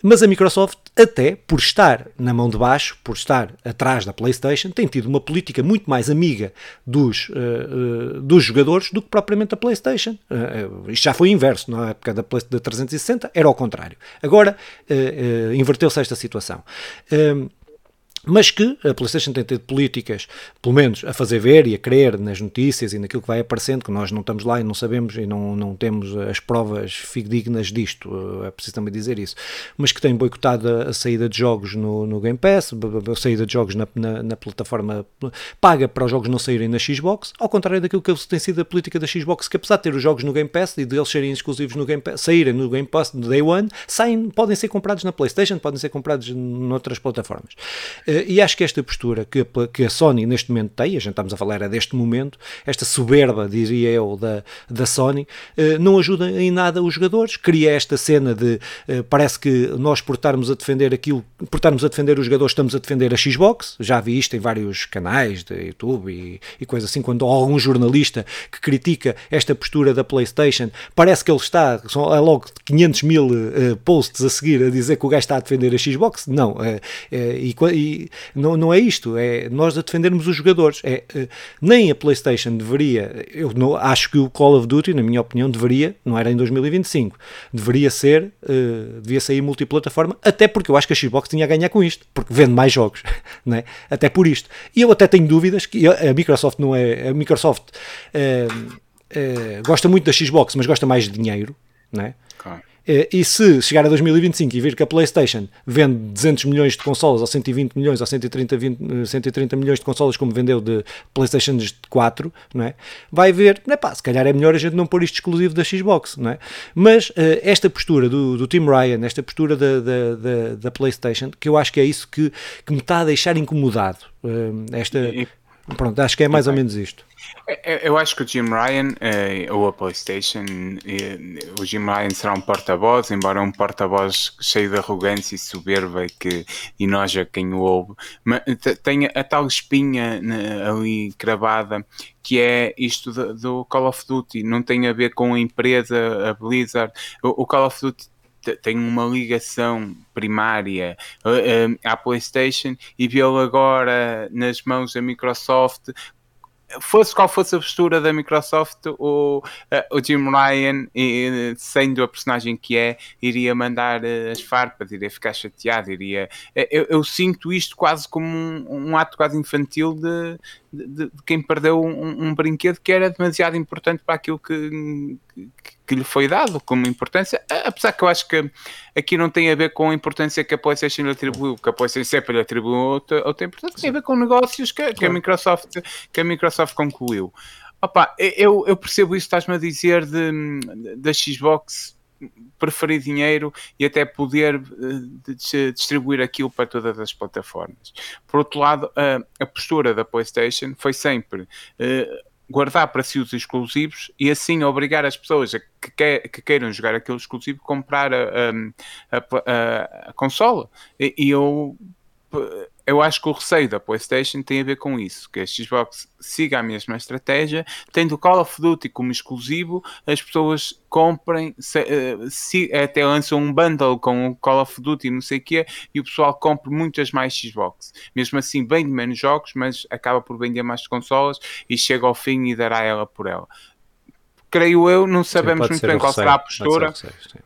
Mas a Microsoft, até por estar na mão de baixo, por estar atrás da PlayStation, tem tido uma política muito mais amiga dos, uh, uh, dos jogadores do que propriamente a PlayStation. Uh, isto já foi inverso, na época da, da 360 era ao contrário. Agora inverteu-se esta situação mas que a PlayStation tem tido políticas, pelo menos a fazer ver e a crer nas notícias e naquilo que vai aparecendo, que nós não estamos lá e não sabemos e não, não temos as provas fidedignas disto, é preciso também dizer isso, mas que tem boicotado a, saída de jogos no, no Game Pass, a saída de jogos na, na, na, plataforma paga para os jogos não saírem na Xbox, ao contrário daquilo que tem sido a política da Xbox, que apesar de ter os jogos no Game Pass e de eles serem exclusivos no Game Pass, saírem no Game Pass no Day One, saem, podem ser comprados na PlayStation, podem ser comprados noutras plataformas. Eh, e acho que esta postura que que a Sony neste momento tem, a gente estamos a falar é deste momento, esta soberba, diria eu, da, da Sony, eh, não ajuda em nada os jogadores, cria esta cena de eh, parece que nós por estarmos a defender aquilo, por estarmos a defender os jogadores, estamos a defender a Xbox, já vi isto em vários canais de YouTube e, e coisas assim, quando há algum jornalista que critica esta postura da Playstation, parece que ele está, são logo 500 mil uh, posts a seguir a dizer que o gajo está a defender a Xbox, não, uh, uh, e, e não, não é isto, é nós a defendermos os jogadores. É, uh, nem a PlayStation deveria, eu não, acho que o Call of Duty, na minha opinião, deveria, não era em 2025, deveria ser, uh, devia sair multiplataforma, até porque eu acho que a Xbox tinha a ganhar com isto, porque vende mais jogos, não é? até por isto. E eu até tenho dúvidas que a Microsoft não é, a Microsoft uh, gosta muito da Xbox, mas gosta mais de dinheiro, não é? Claro. Eh, e se chegar a 2025 e vir que a PlayStation vende 200 milhões de consolas, ou 120 milhões, ou 130, 20, 130 milhões de consolas, como vendeu de PlayStation 4, não é? vai ver, não é pá, se calhar é melhor a gente não pôr isto exclusivo da Xbox. Não é? Mas uh, esta postura do, do Tim Ryan, esta postura da, da, da, da, PlayStation, que eu acho que é isso que, que me está a deixar incomodado. Uh, esta, pronto, acho que é mais ou menos isto. É, é, eu acho que o Jim Ryan, eh, ou a PlayStation, eh, o Jim Ryan será um porta-voz, embora um porta-voz cheio de arrogância e soberba que enoja quem o ouve, mas tem a tal espinha né, ali cravada que é isto do, Call of Duty, não tem a ver com a empresa, a Blizzard. O Call of Duty tem uma ligação primária uh, uh, à PlayStation e vê-lo agora nas mãos da Microsoft fosse qual fosse a postura da Microsoft, o, eh, o Jim Ryan, sendo a personagem que é, iria mandar eh, as farpas, iria ficar chateado, iria. Eh, eu, eu sinto isto quase como um, um ato quase infantil de, de, de quem perdeu um, um, brinquedo que era demasiado importante para aquilo que, que, que, lhe foi dado como importância, apesar que eu acho que aqui não tem a ver com a importância que a PlayStation lhe atribuiu, que a PlayStation sempre lhe atribuiu outra, outra importância, tem a ver com negócios que, que, a, Microsoft, que a Microsoft concluiu. Opa, eu, eu percebo isso que estás-me a dizer da Xbox preferir dinheiro e até poder uh, distribuir aquilo para todas as plataformas. Por outro lado, uh, a postura da PlayStation foi sempre uh, guardar para si os exclusivos e assim obrigar as pessoas a que, que, que queiram jogar aquele exclusivo a comprar a, a, a, a consola. E, e eu eu acho que o receio da PlayStation tem a ver com isso, que a Xbox siga a mesma estratégia, tendo o Call of Duty como exclusivo, as pessoas comprem, se, uh, se, até lançam um bundle com o Call of Duty não sei o quê, e o pessoal compra muitas mais Xbox. Mesmo assim, vende menos jogos, mas acaba por vender mais consolas e chega ao fim e dará ela por ela creio eu, não sabemos sim, muito bem qual será a postura,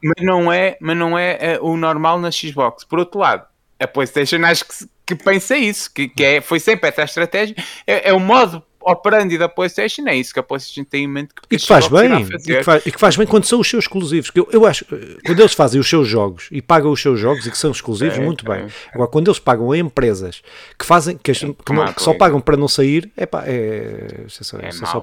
mas não é, mas não é, é o normal na Xbox. Por outro lado, a PlayStation acho que, que pensa isso, que, que é, foi sempre essa estratégia, é, é o modo operandi da PlayStation, é isso que a PlayStation tem em mente. Que e que faz bem, e que faz, e que faz, bem quando são os seus exclusivos. Que eu, eu acho, quando eles fazem os seus jogos e pagam os seus jogos e que são exclusivos, é, muito é, bem. Agora, quando eles pagam a empresas que fazem, que, que, não, só pagam para não sair, é pá, é, isso é só, é, isso é só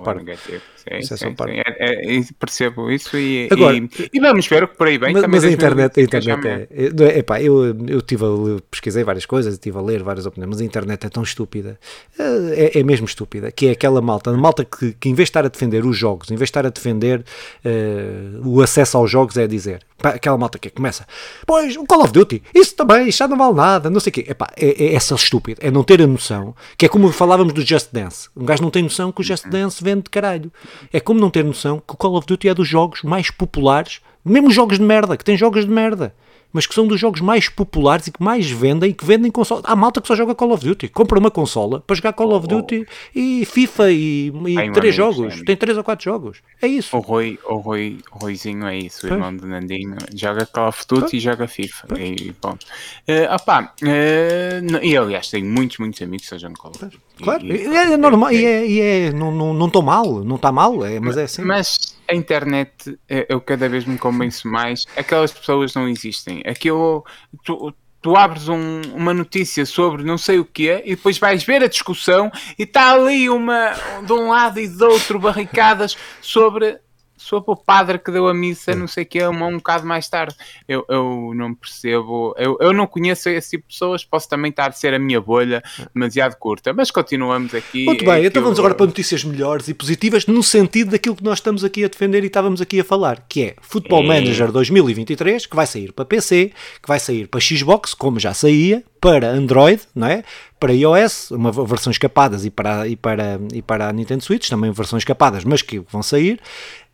isso é. É, é, percebo isso e, Agora, e, e, vamos ver o que por aí vem. Mas, mas a internet, a internet é, é, epá, eu, eu tive a, pesquisei várias coisas, estive a ler várias opiniões, mas a internet é tão estúpida, é, é mesmo estúpida, que que é aquela malta, a malta que, que em vez de estar a defender os jogos, em vez de estar a defender uh, o acesso aos jogos, é dizer, pá, aquela malta que começa, pois, o Call of Duty, isso também, já não vale nada, não sei o quê. Epá, é, é essa estúpido, é não ter a noção, que é como falávamos do Just Dance. Um gajo não tem noção que o Just Dance vende de caralho. É como não ter noção que o Call of Duty é dos jogos mais populares, mesmo jogos de merda, que tem jogos de merda mas que são dos jogos mais populares e que mais vendem e que vendem consola. Há malta que só joga Call of Duty. Compra uma consola para jogar Call of oh. Duty e FIFA e, e três jogos. Tem três ou quatro jogos. É isso. O Rui, o Rui, o Ruizinho é isso, o irmão do Nandinho. Joga Call of Duty e joga FIFA. E bom. Uh, opa, uh, e aliás, tenho muitos, muitos amigos que jogam Call of Duty. Claro, e, é, é normal, e é, e é não estou mal, não está mal, é, mas é assim. Mas a internet, eu cada vez me convenço mais, aquelas pessoas não existem. Aquilo, tu, tu abres um, uma notícia sobre não sei o que e depois vais ver a discussão e está ali uma de um lado e do outro barricadas sobre sobre o padre que deu a missa, não sei o que, um, um bocado mais tarde. Eu, eu não percebo, eu, eu não conheço esse tipo de pessoas, posso também estar a ser a minha bolha demasiado curta, mas continuamos aqui. Muito bem, então vamos agora para notícias melhores e positivas no sentido daquilo que nós estamos aqui a defender e estávamos aqui a falar, que é Football é. Manager 2023, que vai sair para PC, que vai sair para Xbox, como já saía, para Android, não é? Para iOS, uma versão escapadas e para, e para, e para a Nintendo Switch, também versões escapadas, mas que vão sair.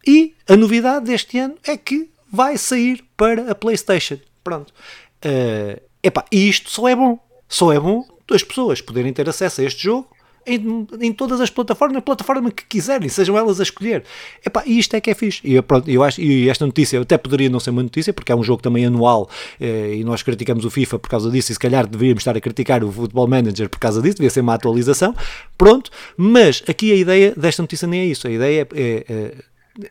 E a novidade deste ano é que vai sair para a PlayStation. Pronto. Uh, epá, e isto só é bom. Só é bom as pessoas poderem ter acesso a este jogo em, em, todas as plataformas, na plataforma que quiserem, sejam elas a escolher. Epá, e isto é que é fixe. E, pronto, eu acho, e esta notícia até poderia não ser uma notícia, porque é um jogo também anual eh, e nós criticamos o FIFA por causa disso, e se calhar deveríamos estar a criticar o Football Manager por causa disso, devia ser uma atualização. Pronto, mas aqui a ideia desta notícia nem é isso. A ideia é, é, é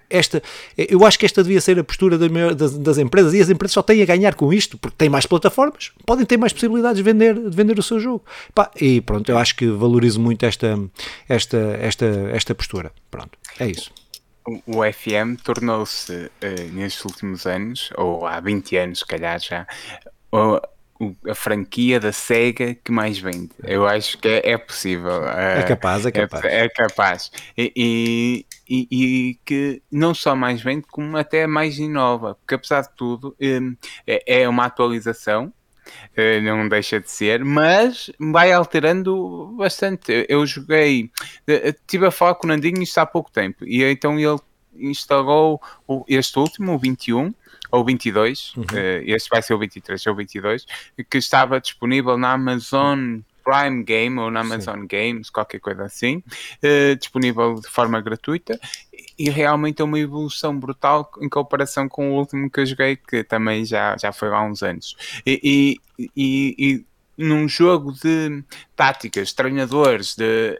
esta, eu acho que esta devia ser a postura das, das, empresas e as empresas só têm a ganhar com isto porque têm mais plataformas, podem ter mais possibilidades de vender, de vender o seu jogo. Pá, e pronto, eu acho que valorizo muito esta, esta, esta, esta postura. Pronto, é isso. O FM tornou-se, uh, nestes últimos anos, ou há 20 anos, se calhar já, uh, a franquia da SEGA que mais vende. Eu acho que é, é possível. É capaz, é, é capaz. É, é capaz. E, e, e, que não só mais vende, como até mais inova. Porque apesar de tudo, hum, é, é uma atualização. Eh, não deixa de ser, mas vai alterando bastante. Eu joguei, eh, estive a falar com o Nandinho isto há pouco tempo, e então ele instalou este último, o 21, ou 22, uhum. uh, este vai ser o 23 ou 22, que estava disponível na Amazon Prime Game ou na Amazon Sim. Games, qualquer coisa assim, uh, disponível de forma gratuita e realmente é uma evolução brutal em comparação com o último que eu joguei, que também já, já foi há uns anos. E, e, e, e num jogo de táticas, treinadores, de,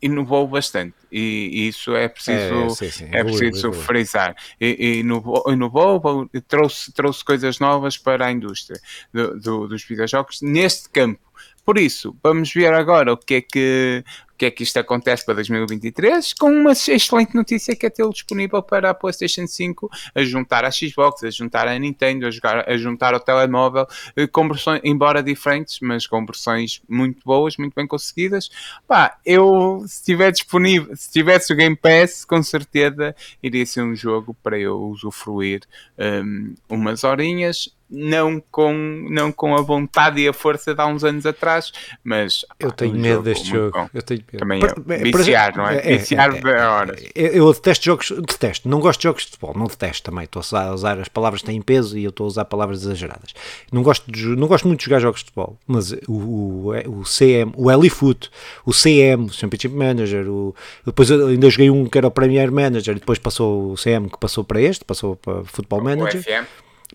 inovou bastante e, isso é preciso, é, sim, sim. É preciso frisar. E, inovou, inovou trouxe, trouxe coisas novas para a indústria do, do, dos videojogos neste campo. Por isso, vamos ver agora o que é que que é que isto acontece para 2023, com uma excelente notícia que é tê-lo disponível para a PlayStation 5, a juntar à Xbox, a juntar à Nintendo, a, jogar, a juntar ao telemóvel, eh, com versões, embora diferentes, mas com versões muito boas, muito bem conseguidas. Pá, eu, se estiver disponível, se tivesse o Game Pass, com certeza iria ser um jogo para eu usufruir um, umas horinhas não com, não com a vontade e a força de há uns anos atrás, mas eu tenho um medo jogo deste jogo. Bom. Eu tenho medo. Também é, viciar, não é? é, é viciar é, é, horas. Eu detesto jogos, detesto, não gosto de jogos de futebol, não detesto também. Estou a usar as palavras têm peso e eu estou a usar palavras exageradas. Não gosto, de, não gosto muito de jogar jogos de futebol, mas o, o, o CM, o Elifoot, o CM, o Championship Manager, o, depois ainda joguei um que era o Premier Manager depois passou o CM que passou para este, passou para Football Manager. O FM.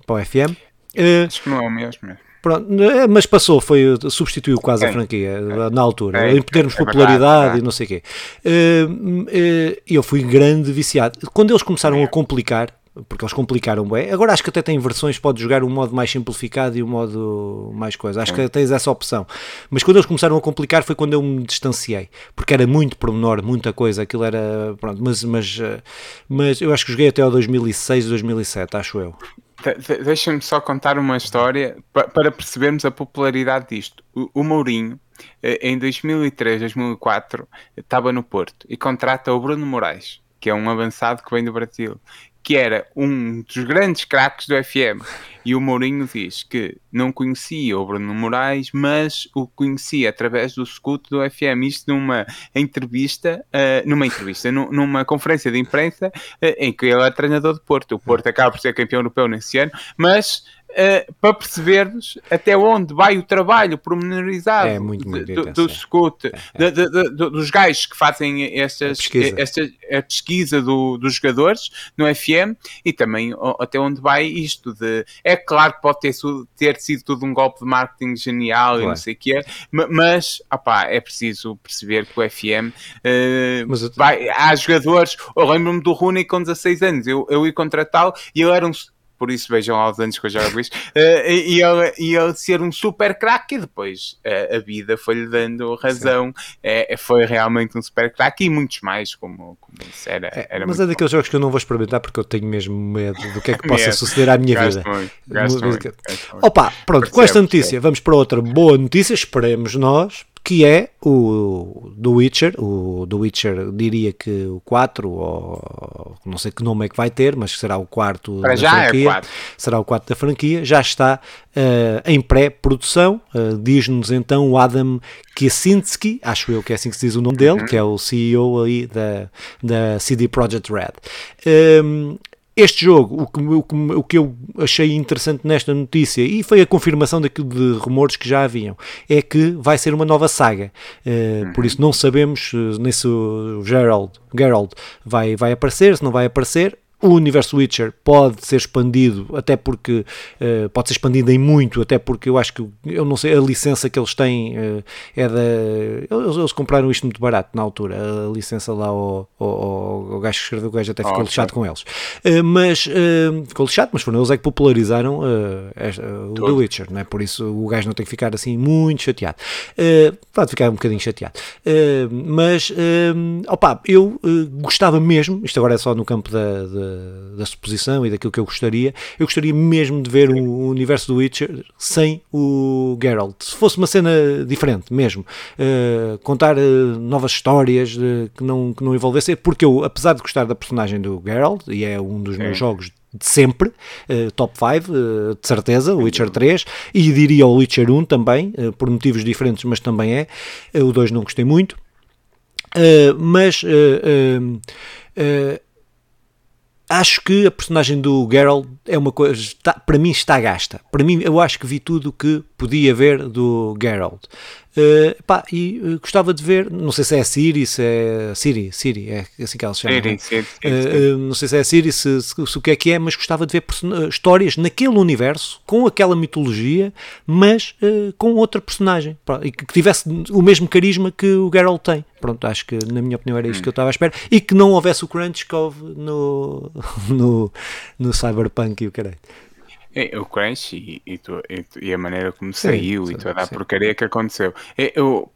Para o FM. Uh, Acho que não é o mesmo. Pronto, é, mas passou, foi, substituiu quase a franquia na altura, em termos de é popularidade e não sei o quê. Eu fui grande viciado. Quando eles começaram a complicar, porque eles complicaram bem, agora acho que até tem versões, pode jogar um modo mais simplificado e um modo mais coisa. Acho que tens essa opção. Mas quando eles começaram a complicar foi quando eu me distanciei, porque era muito pormenor, muita coisa, aquilo era. Pronto, mas, mas, mas eu acho que joguei até ao 2006, 2007, acho eu. Deixa-me só contar uma história para percebermos a popularidade disto. O, Mourinho em 2003, 2004, estava no Porto e contrata o Bruno Moraes, que é um avançado que vem do Brasil, que era um dos grandes craques do FM. E o Mourinho diz que não conhecia o Bruno Moraes, mas o conhecia através do scout do FM. Isto numa entrevista, uh, numa entrevista, numa conferência de imprensa uh, em que ele é treinador de Porto. O Porto acaba por ser campeão europeu nesse ano, mas uh, para percebermos até onde vai o trabalho pormenorizado é muito, muito do, do é, é. De, de, de, dos gajos que fazem estas, a pesquisa, esta, a pesquisa do, dos jogadores no FM e também até onde vai isto de é claro que pode ter, ter sido tudo um golpe de marketing genial claro. e não sei o que é, mas opá, é preciso perceber que o FM uh, eh, vai, há jogadores, eu lembro-me do Rooney com 16 anos, eu, eu ia contratá-lo e ele era um por isso vejam aos anos que eu jogo isso, uh, e, ele, e ele ser um super craque e depois uh, a vida foi-lhe dando razão, é, foi realmente um super craque e muitos mais, como, como isso era, é, era Mas é daqueles jogos que eu não vou experimentar porque eu tenho mesmo medo do que é que possa suceder à minha gasto vida. Muito, gasto muito, Opa, pronto, com esta notícia vamos para outra boa notícia, esperemos nós, que é o do Witcher, o do Witcher diria que o 4, ou não sei que nome é que vai ter, mas será o quarto Para da já franquia, é será o quarto da franquia, já está uh, em pré-produção, uh, diz-nos então o Adam Kiesinski, acho eu que é assim que se diz o nome dele, uhum. que é o CEO aí da, da CD Projekt Red. Um, ehm, este jogo, o que, o, que, o que eu achei interessante nesta notícia, e foi a confirmação daquilo de rumores que já haviam, é que vai ser uma nova saga. Uh, por isso não sabemos uh, nem se o Gerald, Gerald vai, vai aparecer, se não vai aparecer o universo Witcher pode ser expandido, até porque uh, pode ser expandido em muito, até porque eu acho que eu não sei, a licença que eles têm uh, é da. Eles, eles, compraram isto muito barato na altura, a licença lá ao, ao, ao, gajo que escreveu, o gajo até ficou oh, lixado com eles. Uh, mas ficou lixado, mas foram eles é que popularizaram esta, o The Witcher, não é? por isso o gajo não tem que ficar assim muito chateado. pode ficar um bocadinho chateado. mas opa, eu gostava mesmo, isto agora é só no campo da, da da, suposição e daquilo que eu gostaria, eu gostaria mesmo de ver o universo do Witcher sem o Geralt. Se fosse uma cena diferente mesmo, uh, contar uh, novas histórias uh, que, não, que não envolvessem, porque eu, apesar de gostar da personagem do Geralt, e é um dos meus jogos de sempre, uh, top 5, uh, de certeza, o Witcher 3, e diria o Witcher 1 também, uh, por motivos diferentes, mas também é. o 2 não gostei muito. mas acho que a personagem do Geralt é uma coisa, está, para mim está gasta. Para mim, eu acho que vi tudo o que podia ver do Geralt. Uh, pá, e uh, gostava de ver, não sei se é Siri, se é Siri, Siri, é assim que ela se chama. Siri, Siri, uh, não sei se é Siri, se, se, se, o que é que é, mas gostava de ver histórias naquele universo, com aquela mitologia, mas com outra personagem, e que, que, tivesse o mesmo carisma que o Geralt tem. Pronto, acho que na minha opinião era isto hum. que eu estava à espera, e que não houvesse o crunch que houve no, no, no Cyberpunk e o caralho. É, o Crunch e, e, tu, e, e, a maneira como saiu sim, e toda a sim. porcaria que aconteceu. Eu, é,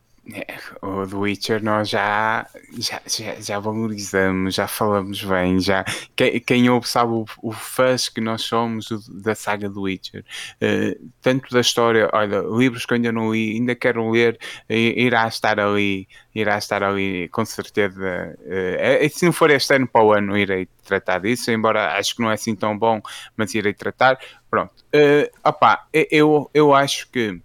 o The Witcher nós já, já, já, já, valorizamos, já falamos bem, já quem, quem ouve sabe o, o fãs que nós somos da saga do Witcher. Uh, tanto da história, olha, livros que eu ainda não li, ainda quero ler, irá estar ali, irá estar ali com certeza. Uh, se não for este ano para o ano, irei tratar disso, embora acho que não é assim tão bom, mas irei tratar. Pronto. Uh, opá, eu, eu acho que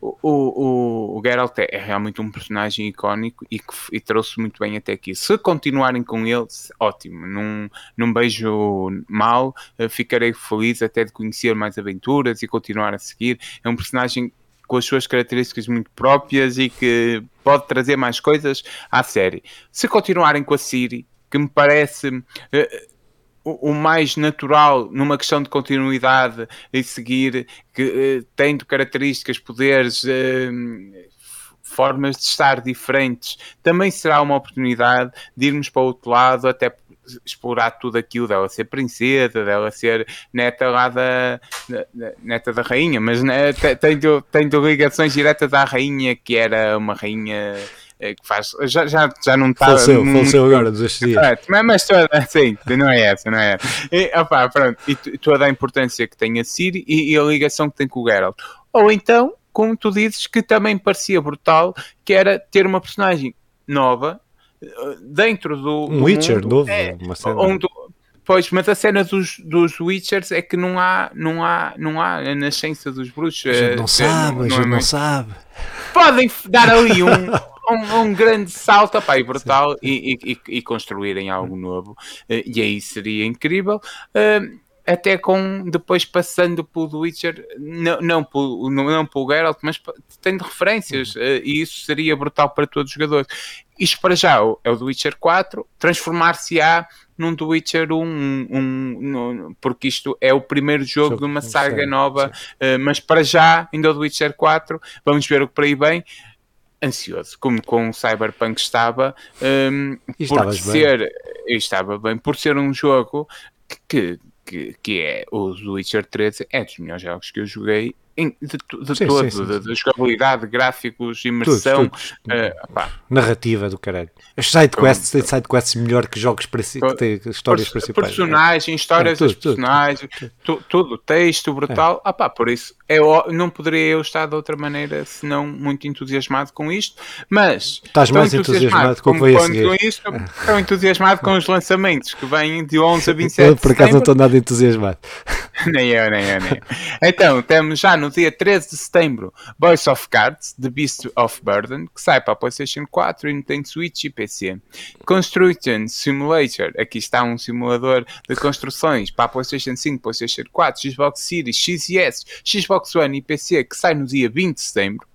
o, o, o Geralt é, realmente um personagem icónico e que e trouxe muito bem até aqui. Se continuarem com ele, ótimo, não, não beijo mal, eh, ficarei feliz até de conhecer mais aventuras e continuar a seguir. É um personagem com as suas características muito próprias e que pode trazer mais coisas à série. Se continuarem com a Siri, que me parece. Uh, o, mais natural numa questão de continuidade e seguir, que uh, tendo características, poderes, uh, formas de estar diferentes, também será uma oportunidade de irmos para o outro lado, até explorar tudo aquilo dela ser princesa, dela ser neta lá da, da neta da rainha, mas né, tendo, tendo ligações diretas à rainha, que era uma rainha que faz. Já, já, já não está. Faleceu, muito, faleceu agora, dos estes dias. Mas, mas toda, sim, não é essa, não é essa. E, opa, pronto, e toda a importância que tem a Siri e, e, a ligação que tem com o Geralt. Ou então, como tu dizes, que também parecia brutal, que era ter uma personagem nova eh, dentro do. Um do Witcher mundo, novo, é, uma cena. onde, Pois, mas a cena dos, dos Witchers é que não há, não há, não há a nascença dos bruxos. A gente eh, não sabe, a é gente não muito- sabe. Podem dar ali um, um, um grande salto opá, e brutal e, e, e- construírem algo novo. Eh, E aí seria incrível. Até com depois passando pelo Witcher, não, não, pelo, não, não pelo Geralt, mas tendo referências, eh, e isso seria brutal para todos os jogadores. Isto para já é o The Witcher 4, transformar-se-á num The Witcher 1, um, um, no- porque isto é o primeiro jogo de uma saga nova, eh, mas para já, ainda o The Witcher 4, vamos ver o que por aí vem. Ansioso, como com o Cyberpunk estava, um, por bem. ser, eu estava bem, por ser um jogo que, que, que é o The Witcher 3, é dos melhores jogos que eu joguei em- de, de Sim, todo, sim, sim, de, jogabilidade, gráficos, Tudo, imersão, tudo. eh, pá, Narrativa do caralho. As sidequests têm sidequests melhor que jogos que têm histórias Perso- principais. personagens, histórias É, tudo, dos tudo, personagens, tu- tudo, texto brutal. Ah pá, por isso é, não poderia eu estar de outra maneira senão muito entusiasmado com isto, mas Estás mais entusiasmado com o que a seguir. com isto, tão entusiasmado com os lançamentos que vêm de 11 a 27 Eu por acaso não estou nada entusiasmado. nem eu, nem eu, nem eu. Então, temos já no dia 13 de setembro Boys of Cards, The Beast of Burden, que sai para a PlayStation 4 e Nintendo Switch e PC. Construction Simulator, aqui está um simulador de construções para a PlayStation 5, PlayStation 4, Xbox Series, X e S, Xbox One e PC, que sai no dia 20 de setembro.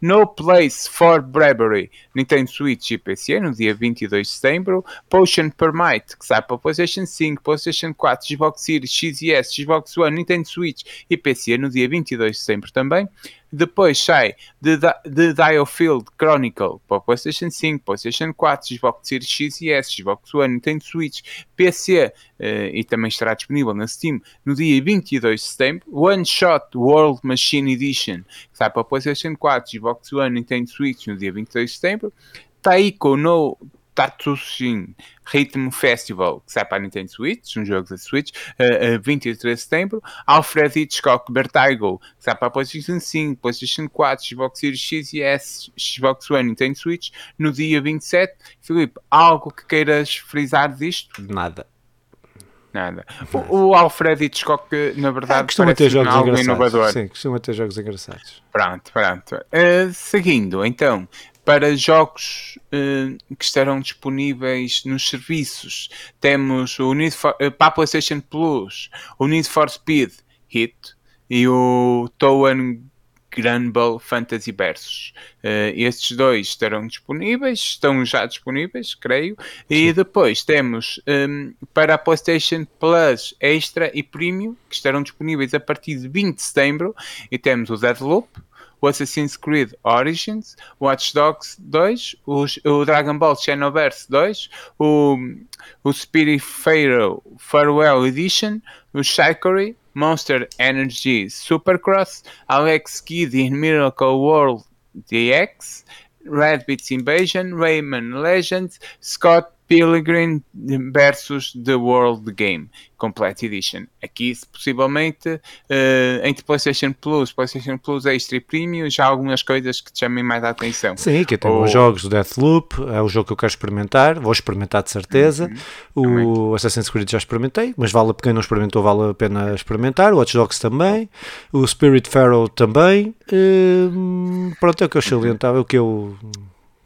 No Place for Bravery, Nintendo Switch e PC, no dia 22 de setembro. Potion Permite, que sai para PlayStation 5, PlayStation 4, Xbox Series, X e S, Xbox One, Nintendo Switch e PC, no dia 22 de setembro também. Depois sai The, The Diofield Chronicle para PlayStation 5, PlayStation 4, Xbox Series X e S, Xbox One, Nintendo Switch, PC eh, e também estará disponível na Steam no dia 22 de setembro. One Shot World Machine Edition, sai para PlayStation 4, Xbox One, Nintendo Switch no dia 22 de setembro. Taiko no Tatsushin Rhythm Festival, que sai para a Nintendo Switch, um jogo da Switch, a 23 de setembro. Alfred Hitchcock Vertigo, que sai para a PlayStation 5, PlayStation 4, Xbox Series X e S, Xbox One, Nintendo Switch, no dia 27. Filipe, algo que queiras frisar disto? Nada. Nada. O, o Alfred Hitchcock, na verdade, Ah, costuma ter jogos algo engraçados. inovador. Sim, costuma ter jogos engraçados. Pronto, pronto. Eh, seguindo, então, para jogos eh, que estarão disponíveis nos serviços, temos o Need for, eh, para a PlayStation Plus, o Need for Speed Hit e o Toan Granble Fantasy Versus. Eh, estes dois estarão disponíveis, estão já disponíveis, creio. E depois temos ehm, para a PlayStation Plus Extra e Premium, que estarão disponíveis a partir de 20 de setembro. E temos o Deadloop, o Assassin's Creed Origins, o Watch Dogs 2, os- o, Dragon Ball Xenoverse 2, o, o Spirit Pharaoh Farewell Edition, o Chicory, Monster Energy Supercross, Alex Kidd in Miracle World DX, Red Beats Invasion, Rayman Legends, Scott Pilgrim versus The World Game Complete Edition. Aqui, possivelmente, eh, entre PlayStation Plus, PlayStation Plus Extra e Premium, já há algumas coisas que te chamem mais a atenção. Sim, que tem Ou- os jogos do Deathloop, é o jogo que eu quero experimentar, vou experimentar de certeza. Uhum. O Assassin's Creed já experimentei, mas vale, quem não experimentou vale a pena experimentar. O Watch Dogs também, o Spirit Pharaoh também. Hum, pronto, é o que eu salientava, é o que eu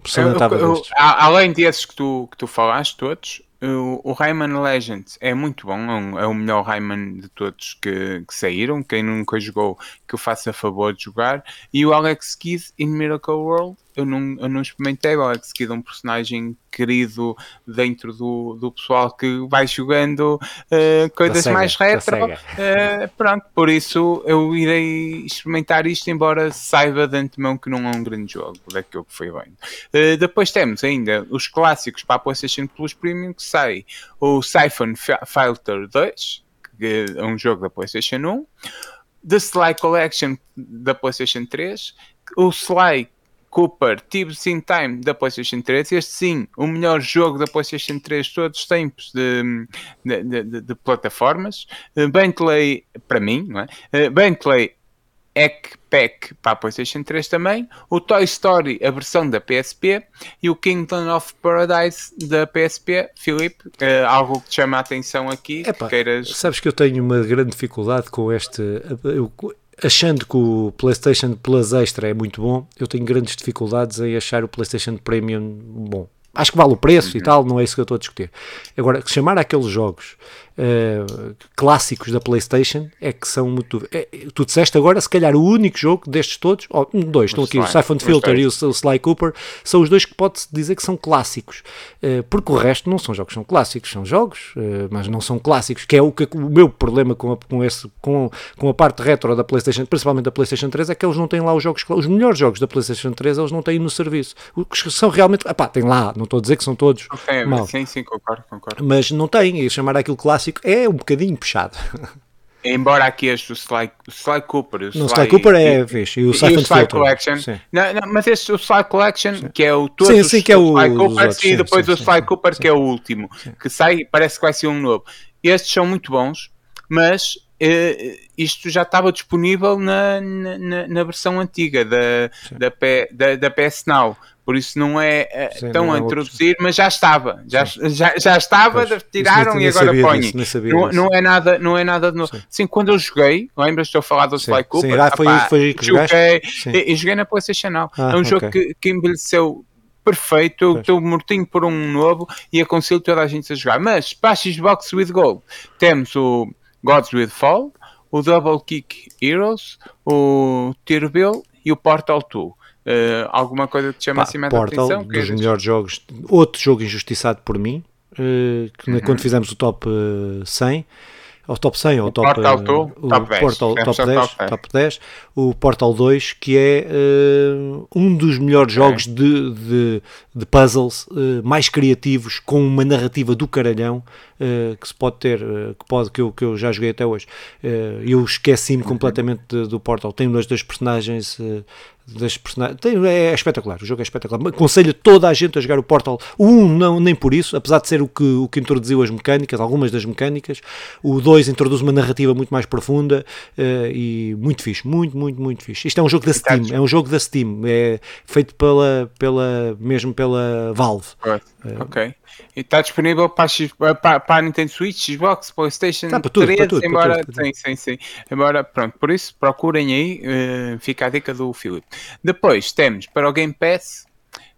salientava Eu- eu- destes. a- além desses que tu, que tu falaste todos, o, o Rayman Legends é muito bom, é, um- é o melhor Rayman de todos que, que saíram. Quem nunca jogou, que eu faça favor de jogar. E o Alex Kidd in Miracle World, eu não, eu não experimentei. O Alex Kidd é um personagem querido dentro do, do pessoal que vai jogando eh, coisas Sega, mais retro. Eh, pronto, por isso eu irei experimentar isto, embora saiba de antemão que não é um grande jogo daquilo que foi vendo. Eh, depois temos ainda os clássicos para a PlayStation Plus Premium que sai o Siphon Fi- Filter 2, que é um jogo da PlayStation 1, The Sly Collection da PlayStation 3, o Sly Cooper Thieves in Time da PlayStation 3. Este sim, o melhor jogo da PlayStation 3 de todos os tempos de, de, de- de- plataformas. Uh, Bentley, para mim, não é? Uh, Bentley Egg Pack para a PlayStation 3 também, o Toy Story, a versão da PSP, e o Kingdom of Paradise da PSP. Filipe, uh, algo que te chama a atenção aqui? Epá, que queiras... Sabes que eu tenho uma grande dificuldade com este. Eu, achando que o PlayStation Plus Extra é muito bom, eu tenho grandes dificuldades em achar o PlayStation Premium bom. Acho que vale o preço uhum. e tal, não é isso que eu estou a discutir. Agora, chamar aqueles jogos uh, clássicos da PlayStation é que são muito. É, tu disseste agora, se calhar, o único jogo destes todos, oh, dois, estão aqui, o Siphon Filter e o, o, Sly Cooper, são os dois que pode-se dizer que são clássicos. Uh, porque o resto não são jogos, são clássicos, são jogos, uh, mas não são clássicos, que é o, que, o meu problema com a, com, esse, com, com a parte retro da PlayStation, principalmente da PlayStation 3, é que eles não têm lá os jogos, os melhores jogos da PlayStation 3, eles não têm no serviço. Os que são realmente. Epá, tem lá, não estou a dizer que são todos. Okay, mal. Sim, sim, concordo, concordo. Mas não tem, e chamar aquilo clássico é um bocadinho puxado. Embora aqui este, o Sly, o Sly Cooper. O Sly, Sly Cooper é fixe. E o, Sly, Sly Collection. Não, não, mas este, o Sly Collection, sim. que é o todo sim, sim, que é o Sly Cooper, outros, e depois sim, o Sly Cooper, que é o último, que sai, parece que vai ser um novo. Estes são muito bons, mas uh, isto já estava disponível na, na, na versão antiga da, da, da, da PS Now por isso não é, é Sim, tão não é a introduzir, outro... mas já estava, já, já, já estava, pois, tiraram e agora põem. Não, não, é nada, não é nada de novo. Sim, Sim quando eu joguei, lembras-te eu falar do Sly Cooper? Sim, ah, foi, apá, foi que joguei, e, e, joguei na PlayStation Now. Ah, é um okay. jogo que, que envelheceu perfeito, eu estou mortinho por um novo e aconselho toda a gente a jogar. Mas para a Xbox with Gold temos o Gods with Fall, o Double Kick Heroes, o Tirbill e o Portal 2. Uh, alguma coisa que te chama Pá, assim mais Portal, atenção? dos queres? melhores jogos. Outro jogo injustiçado por mim, uh, que uhum. quando fizemos o top uh, 100, ou top 100 ou top, Portal, uh, o top 10, Portal, top, 10, top 10, o Portal 2, que é uh, um dos melhores jogos de, de, de puzzles uh, mais criativos, com uma narrativa do caralhão que se pode ter, que, pode, que, eu, que eu já joguei até hoje. eu esqueci-me completamente de, do Portal. Tem umas das personagens das personagens. É espetacular, o jogo é espetacular. Aconselho toda a gente a jogar o Portal. O 1 não, nem por isso, apesar de ser o que, o que introduziu as mecânicas, algumas das mecânicas. O 2 introduz uma narrativa muito mais profunda uh, e muito fixe, muito, muito, muito fixe. Isto é um jogo da Steam, é um jogo da Steam, é feito pela, pela mesmo pela Valve. Uh, ok. E está disponível para, a, para, para a Nintendo Switch, Xbox, PlayStation tá, para tudo, 3, para tudo, embora, para tudo, sim, sim, sim. Embora, pronto, por isso procurem aí, uh, fica a dica do Philip. Depois temos para o Game Pass,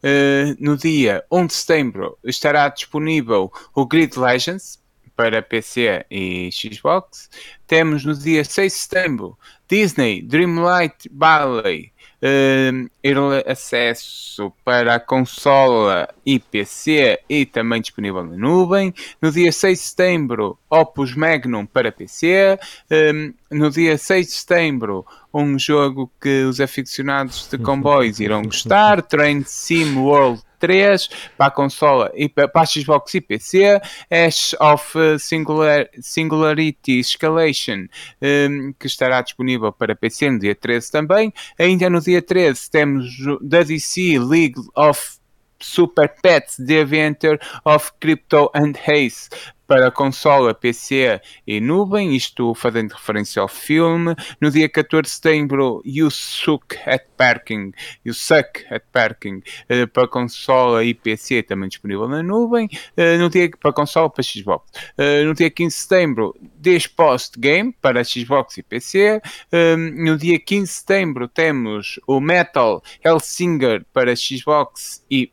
uh, no dia 1 de setembro estará disponível o Grid Legends para PC e Xbox. Temos no dia 6 de setembro Disney Dreamlight Valley uh, acesso para a consola e PC e também disponível na nuvem. No dia 6 de setembro, Opus Magnum para PC. Um, no dia 6 de setembro, um jogo que os aficionados de comboios irão gostar, Train Sim World 3 para a consola e para a Xbox e PC, Ash of Singular, Singularity Escalation, um, que estará disponível para PC no dia 13 também. Ainda no dia 13 temos da DC League of Super Pets The Adventure of Crypto and Haze para consola, PC e nuvem, isto fazendo referência ao filme. No dia 14 de setembro, You Suck at Parking, You Suck at Parking uh, para consola e PC também disponível na nuvem. Uh, no dia para consola para Xbox. Uh, no dia 15 de setembro, This Post Game para Xbox e PC. no dia 15 de setembro temos o Metal Hellsinger para Xbox e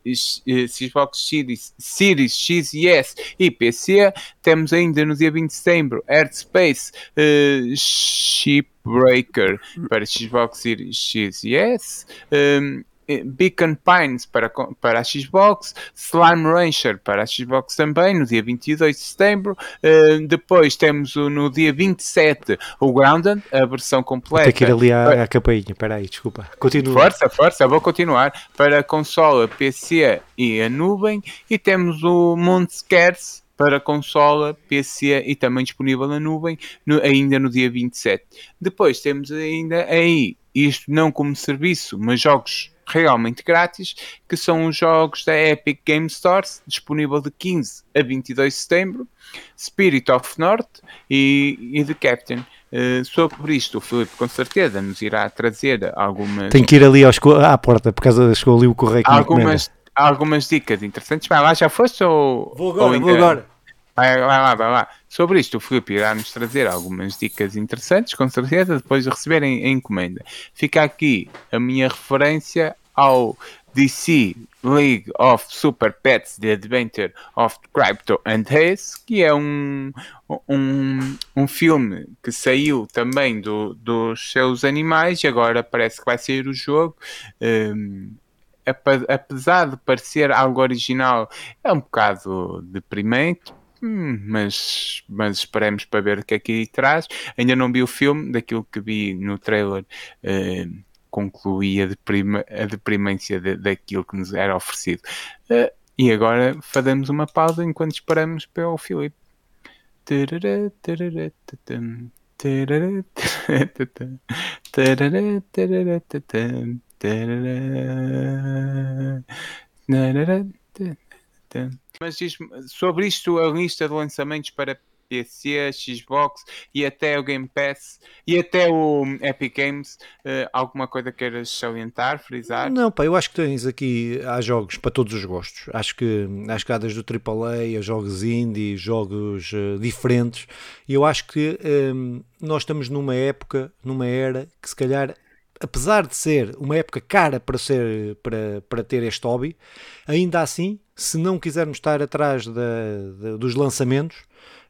Xbox Series, Series X e S e PC. Temos ainda no dia 20 de setembro Earth Space uh, Shipbreaker para Xbox Series X e S. Um, eh, Beacon Pines para, para a Xbox, Slime Rancher para a Xbox também, no dia 22 de setembro. Uh, depois temos o, no dia 27 o Grounded, a versão completa. Tem que ir ali à, para... à campainha, espera aí, desculpa. Continua. Força, força, vou continuar. Para a consola, PC e a nuvem. E temos o Montscares para consola, PC e também disponível na nuvem, no, ainda no dia 27. Depois temos ainda aí, isto não como serviço, mas jogos realmente grátis, que são os jogos da Epic Game Store, disponível de 15 a 22 de setembro, Spirit of North e, e The Captain. Uh, sobre isto, o Filipe com certeza nos irá trazer algumas. Tenho que ir ali aos, à porta, por causa chegou ali o correio que algumas, algumas dicas interessantes. Vai lá, já foste ou. Vou agora, ou vou agora. Vai, vai lá, vai lá. Sobre isto, o Filipe irá nos trazer algumas dicas interessantes, com certeza, depois de receberem a encomenda. Fica aqui a minha referência ao DC League of Super Pets The Adventure of Crypto and Haze, que é um, um, um filme que saiu também do, dos seus animais e agora parece que vai sair o jogo. Um, apesar de parecer algo original, é um bocado deprimente, hum, mas, mas esperemos para ver o que é que traz. Ainda não vi o filme, daquilo que vi no trailer. Uh, concluía a, deprima, a deprimência de, daquilo que nos era oferecido. Uh, e agora fazemos uma pausa enquanto esperamos pelo Filipe. Mas diz sobre isto a lista de lançamentos para PC, Xbox e até o Game Pass e até o Epic Games, uh, alguma coisa queiras salientar, frisar? Não, pá, eu acho que tens aqui, há jogos para todos os gostos. Acho que, acho que há desde o AAA jogos indie, jogos uh, diferentes, e eu acho que um, nós estamos numa época, numa era que se calhar apesar de ser uma época cara para, ser, para, para ter este hobby, ainda assim, se não quisermos estar atrás da, da, dos lançamentos,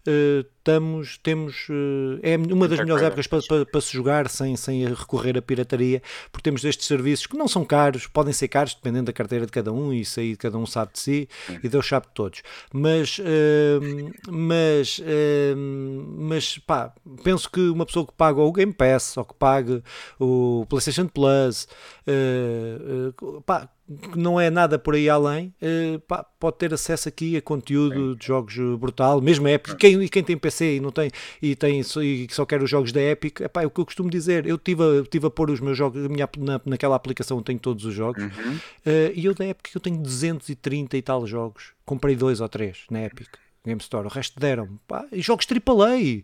uh, estamos, temos, uh, é uma das melhores épocas para, para, para, se jogar sem, sem recorrer à pirataria, porque temos estes serviços que não são caros, podem ser caros dependendo da carteira de cada um, e isso aí cada um sabe de si Sim. e Deus sabe de todos. Mas, uh, mas, mas pá, penso que uma pessoa que paga o Game Pass ou que pague o PlayStation Plus, pá, não é nada por aí além, pá, pode ter acesso aqui a conteúdo Sim. de jogos brutal, mesmo a Epic. Quem, quem tem PC e não tem e tem e só quer os jogos da Epic, é o que eu costumo dizer. Eu tive a, tive a pôr os meus jogos minha, na, naquela aplicação, tenho todos os jogos. Uhum. Uh, e eu da Epic eu tenho 230 e tal jogos. Comprei dois ou três na Epic. Game Store, o resto deram e jogos AAA,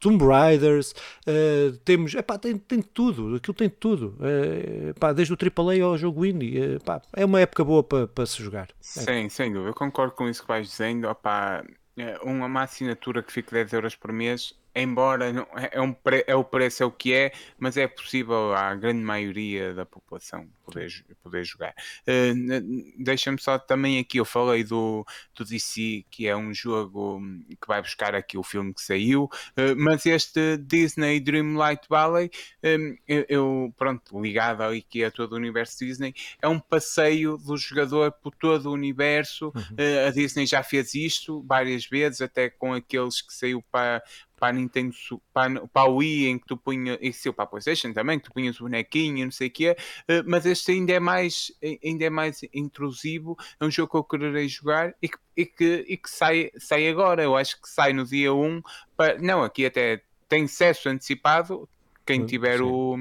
Tomb Raiders, uh, temos, epá, tem, tem tudo, aquilo tem tudo, uh, epá, desde o AAA ao jogo indie, epá, é uma época boa para pa se jogar. Sim, é. sem dúvida, eu concordo com isso que vais dizendo, epá, é, uma assinatura que fica 10 euros por mês embora não, é, é, um é o preço é o que é, mas é possível à grande maioria da população poder, poder jogar. Uh, Deixa-me só também aqui, eu falei do, do DC, que é um jogo que vai buscar aqui o filme que saiu, uh, mas este Disney Dreamlight Valley, um, eu, pronto, ligado aqui a todo o universo Disney, é um passeio do jogador por todo o universo. Uhum. Uh, a Disney já fez isto várias vezes, até com aqueles que saiu para para a Nintendo, para, para a Wii, em que tu punhas, e seu para a PlayStation também, que tu punhas o bonequinho, não sei o quê, uh, mas este ainda é mais, ainda é mais intrusivo. É um jogo que eu quererei jogar e que, e que, e que sai, sai agora. Eu acho que sai no dia 1. Para, não, aqui até tem acesso antecipado, quem tiver o,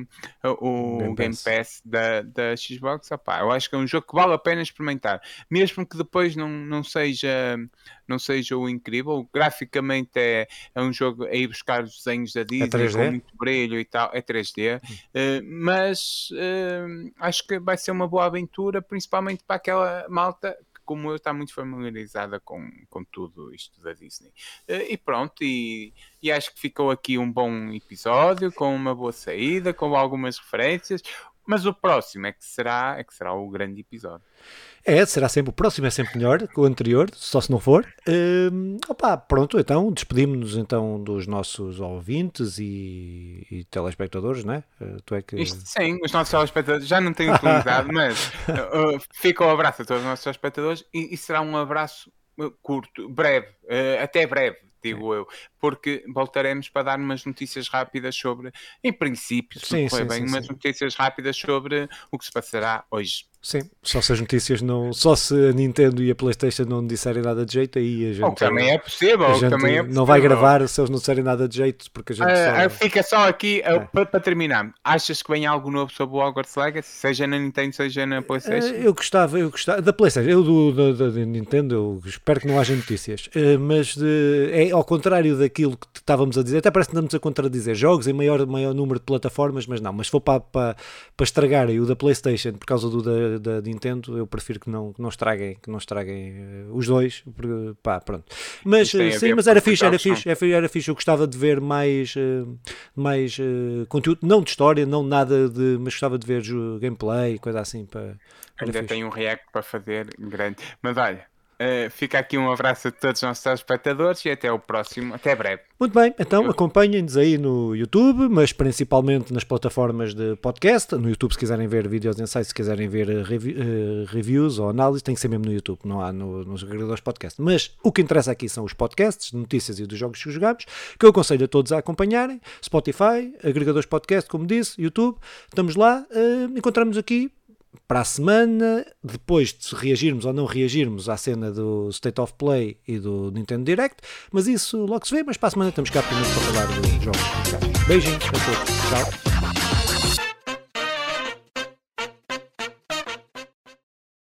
o Game, Game Pass, Pass da, da Xbox, opá, eu acho que é um jogo que vale a pena experimentar, mesmo que depois não, não, seja, não seja o incrível. Graficamente é, é um jogo a ir buscar os desenhos da Disney é com muito brilho e tal, é 3D, uh, eh, mas uh, acho que vai ser uma boa aventura, principalmente para aquela malta como eu, está muito familiarizada com, com tudo isto da Disney. Uh, e pronto, e, e acho que ficou aqui um bom episódio, com uma boa saída, com algumas referências. Mas o próximo é que será, é que será o grande episódio. É, será sempre o próximo, é sempre melhor que o anterior, só se não for. Uh, opa, pronto, então despedimos-nos então dos nossos ouvintes e, e telespectadores, não é? Uh, tu é que... Isto, sim, os nossos telespectadores já não têm utilidade, mas uh, fica o um abraço a todos os nossos telespectadores e, e será um abraço curto, breve, até breve digo eu, porque voltaremos para dar umas notícias rápidas sobre, em princípio, se sim, foi sim, bem, sim, umas notícias rápidas sobre o que se passará hoje. Sim, só se as notícias não. Só se a Nintendo e a PlayStation não disserem nada de jeito, aí a gente. Ou também é possível, a gente também é possível. não vai gravar se eles não disserem nada de jeito, porque a gente. Ah, só- ah, fica só aqui É. para terminar. Achas que vem algo novo sobre o Hogwarts Legacy? Seja na Nintendo, seja na PlayStation? Eh, Eu gostava, eu gostava da PlayStation, eu do, da, da- da Nintendo, eu espero que não haja notícias, mas de- é ao contrário daquilo que estávamos a dizer, até parece que andamos a contradizer jogos em maior, maior número de plataformas, mas não, mas se for para, para, para estragarem o da PlayStation por causa do da, da Nintendo, eu prefiro que não, que não estraguem, que não estraguem eh, os dois, porque, pá, pronto. Mas eh, sim, mas era fixe, era fixe, era fixe, era fixe, eu gostava de ver mais, eh, mais conteúdo, não de história, não nada de, mas gostava de ver gameplay, coisa assim para. Ainda tenho um react para fazer grande. Mas olha, eh, fica aqui um abraço a todos os nossos telespectadores e até o próximo. Até breve. Muito bem, então acompanhem-nos aí no YouTube, mas principalmente nas plataformas de podcast. No YouTube, se quiserem ver vídeos em site, se quiserem ver eh, revi- eh, reviews ou análise, tem que ser mesmo no YouTube, não há no- nos agregadores podcast. Mas o que interessa aqui são os podcasts, de notícias e dos jogos que jogamos, que eu aconselho a todos a acompanharem. Spotify, agregadores podcast, como disse, YouTube, estamos lá, eh, encontramos aqui para a semana, depois de reagirmos ou não reagirmos à cena do State of Play e do Nintendo Direct, mas isso logo se vê, mas para a semana estamos cá primeiro para falar dos jogos. Beijinhos a todos, tchau.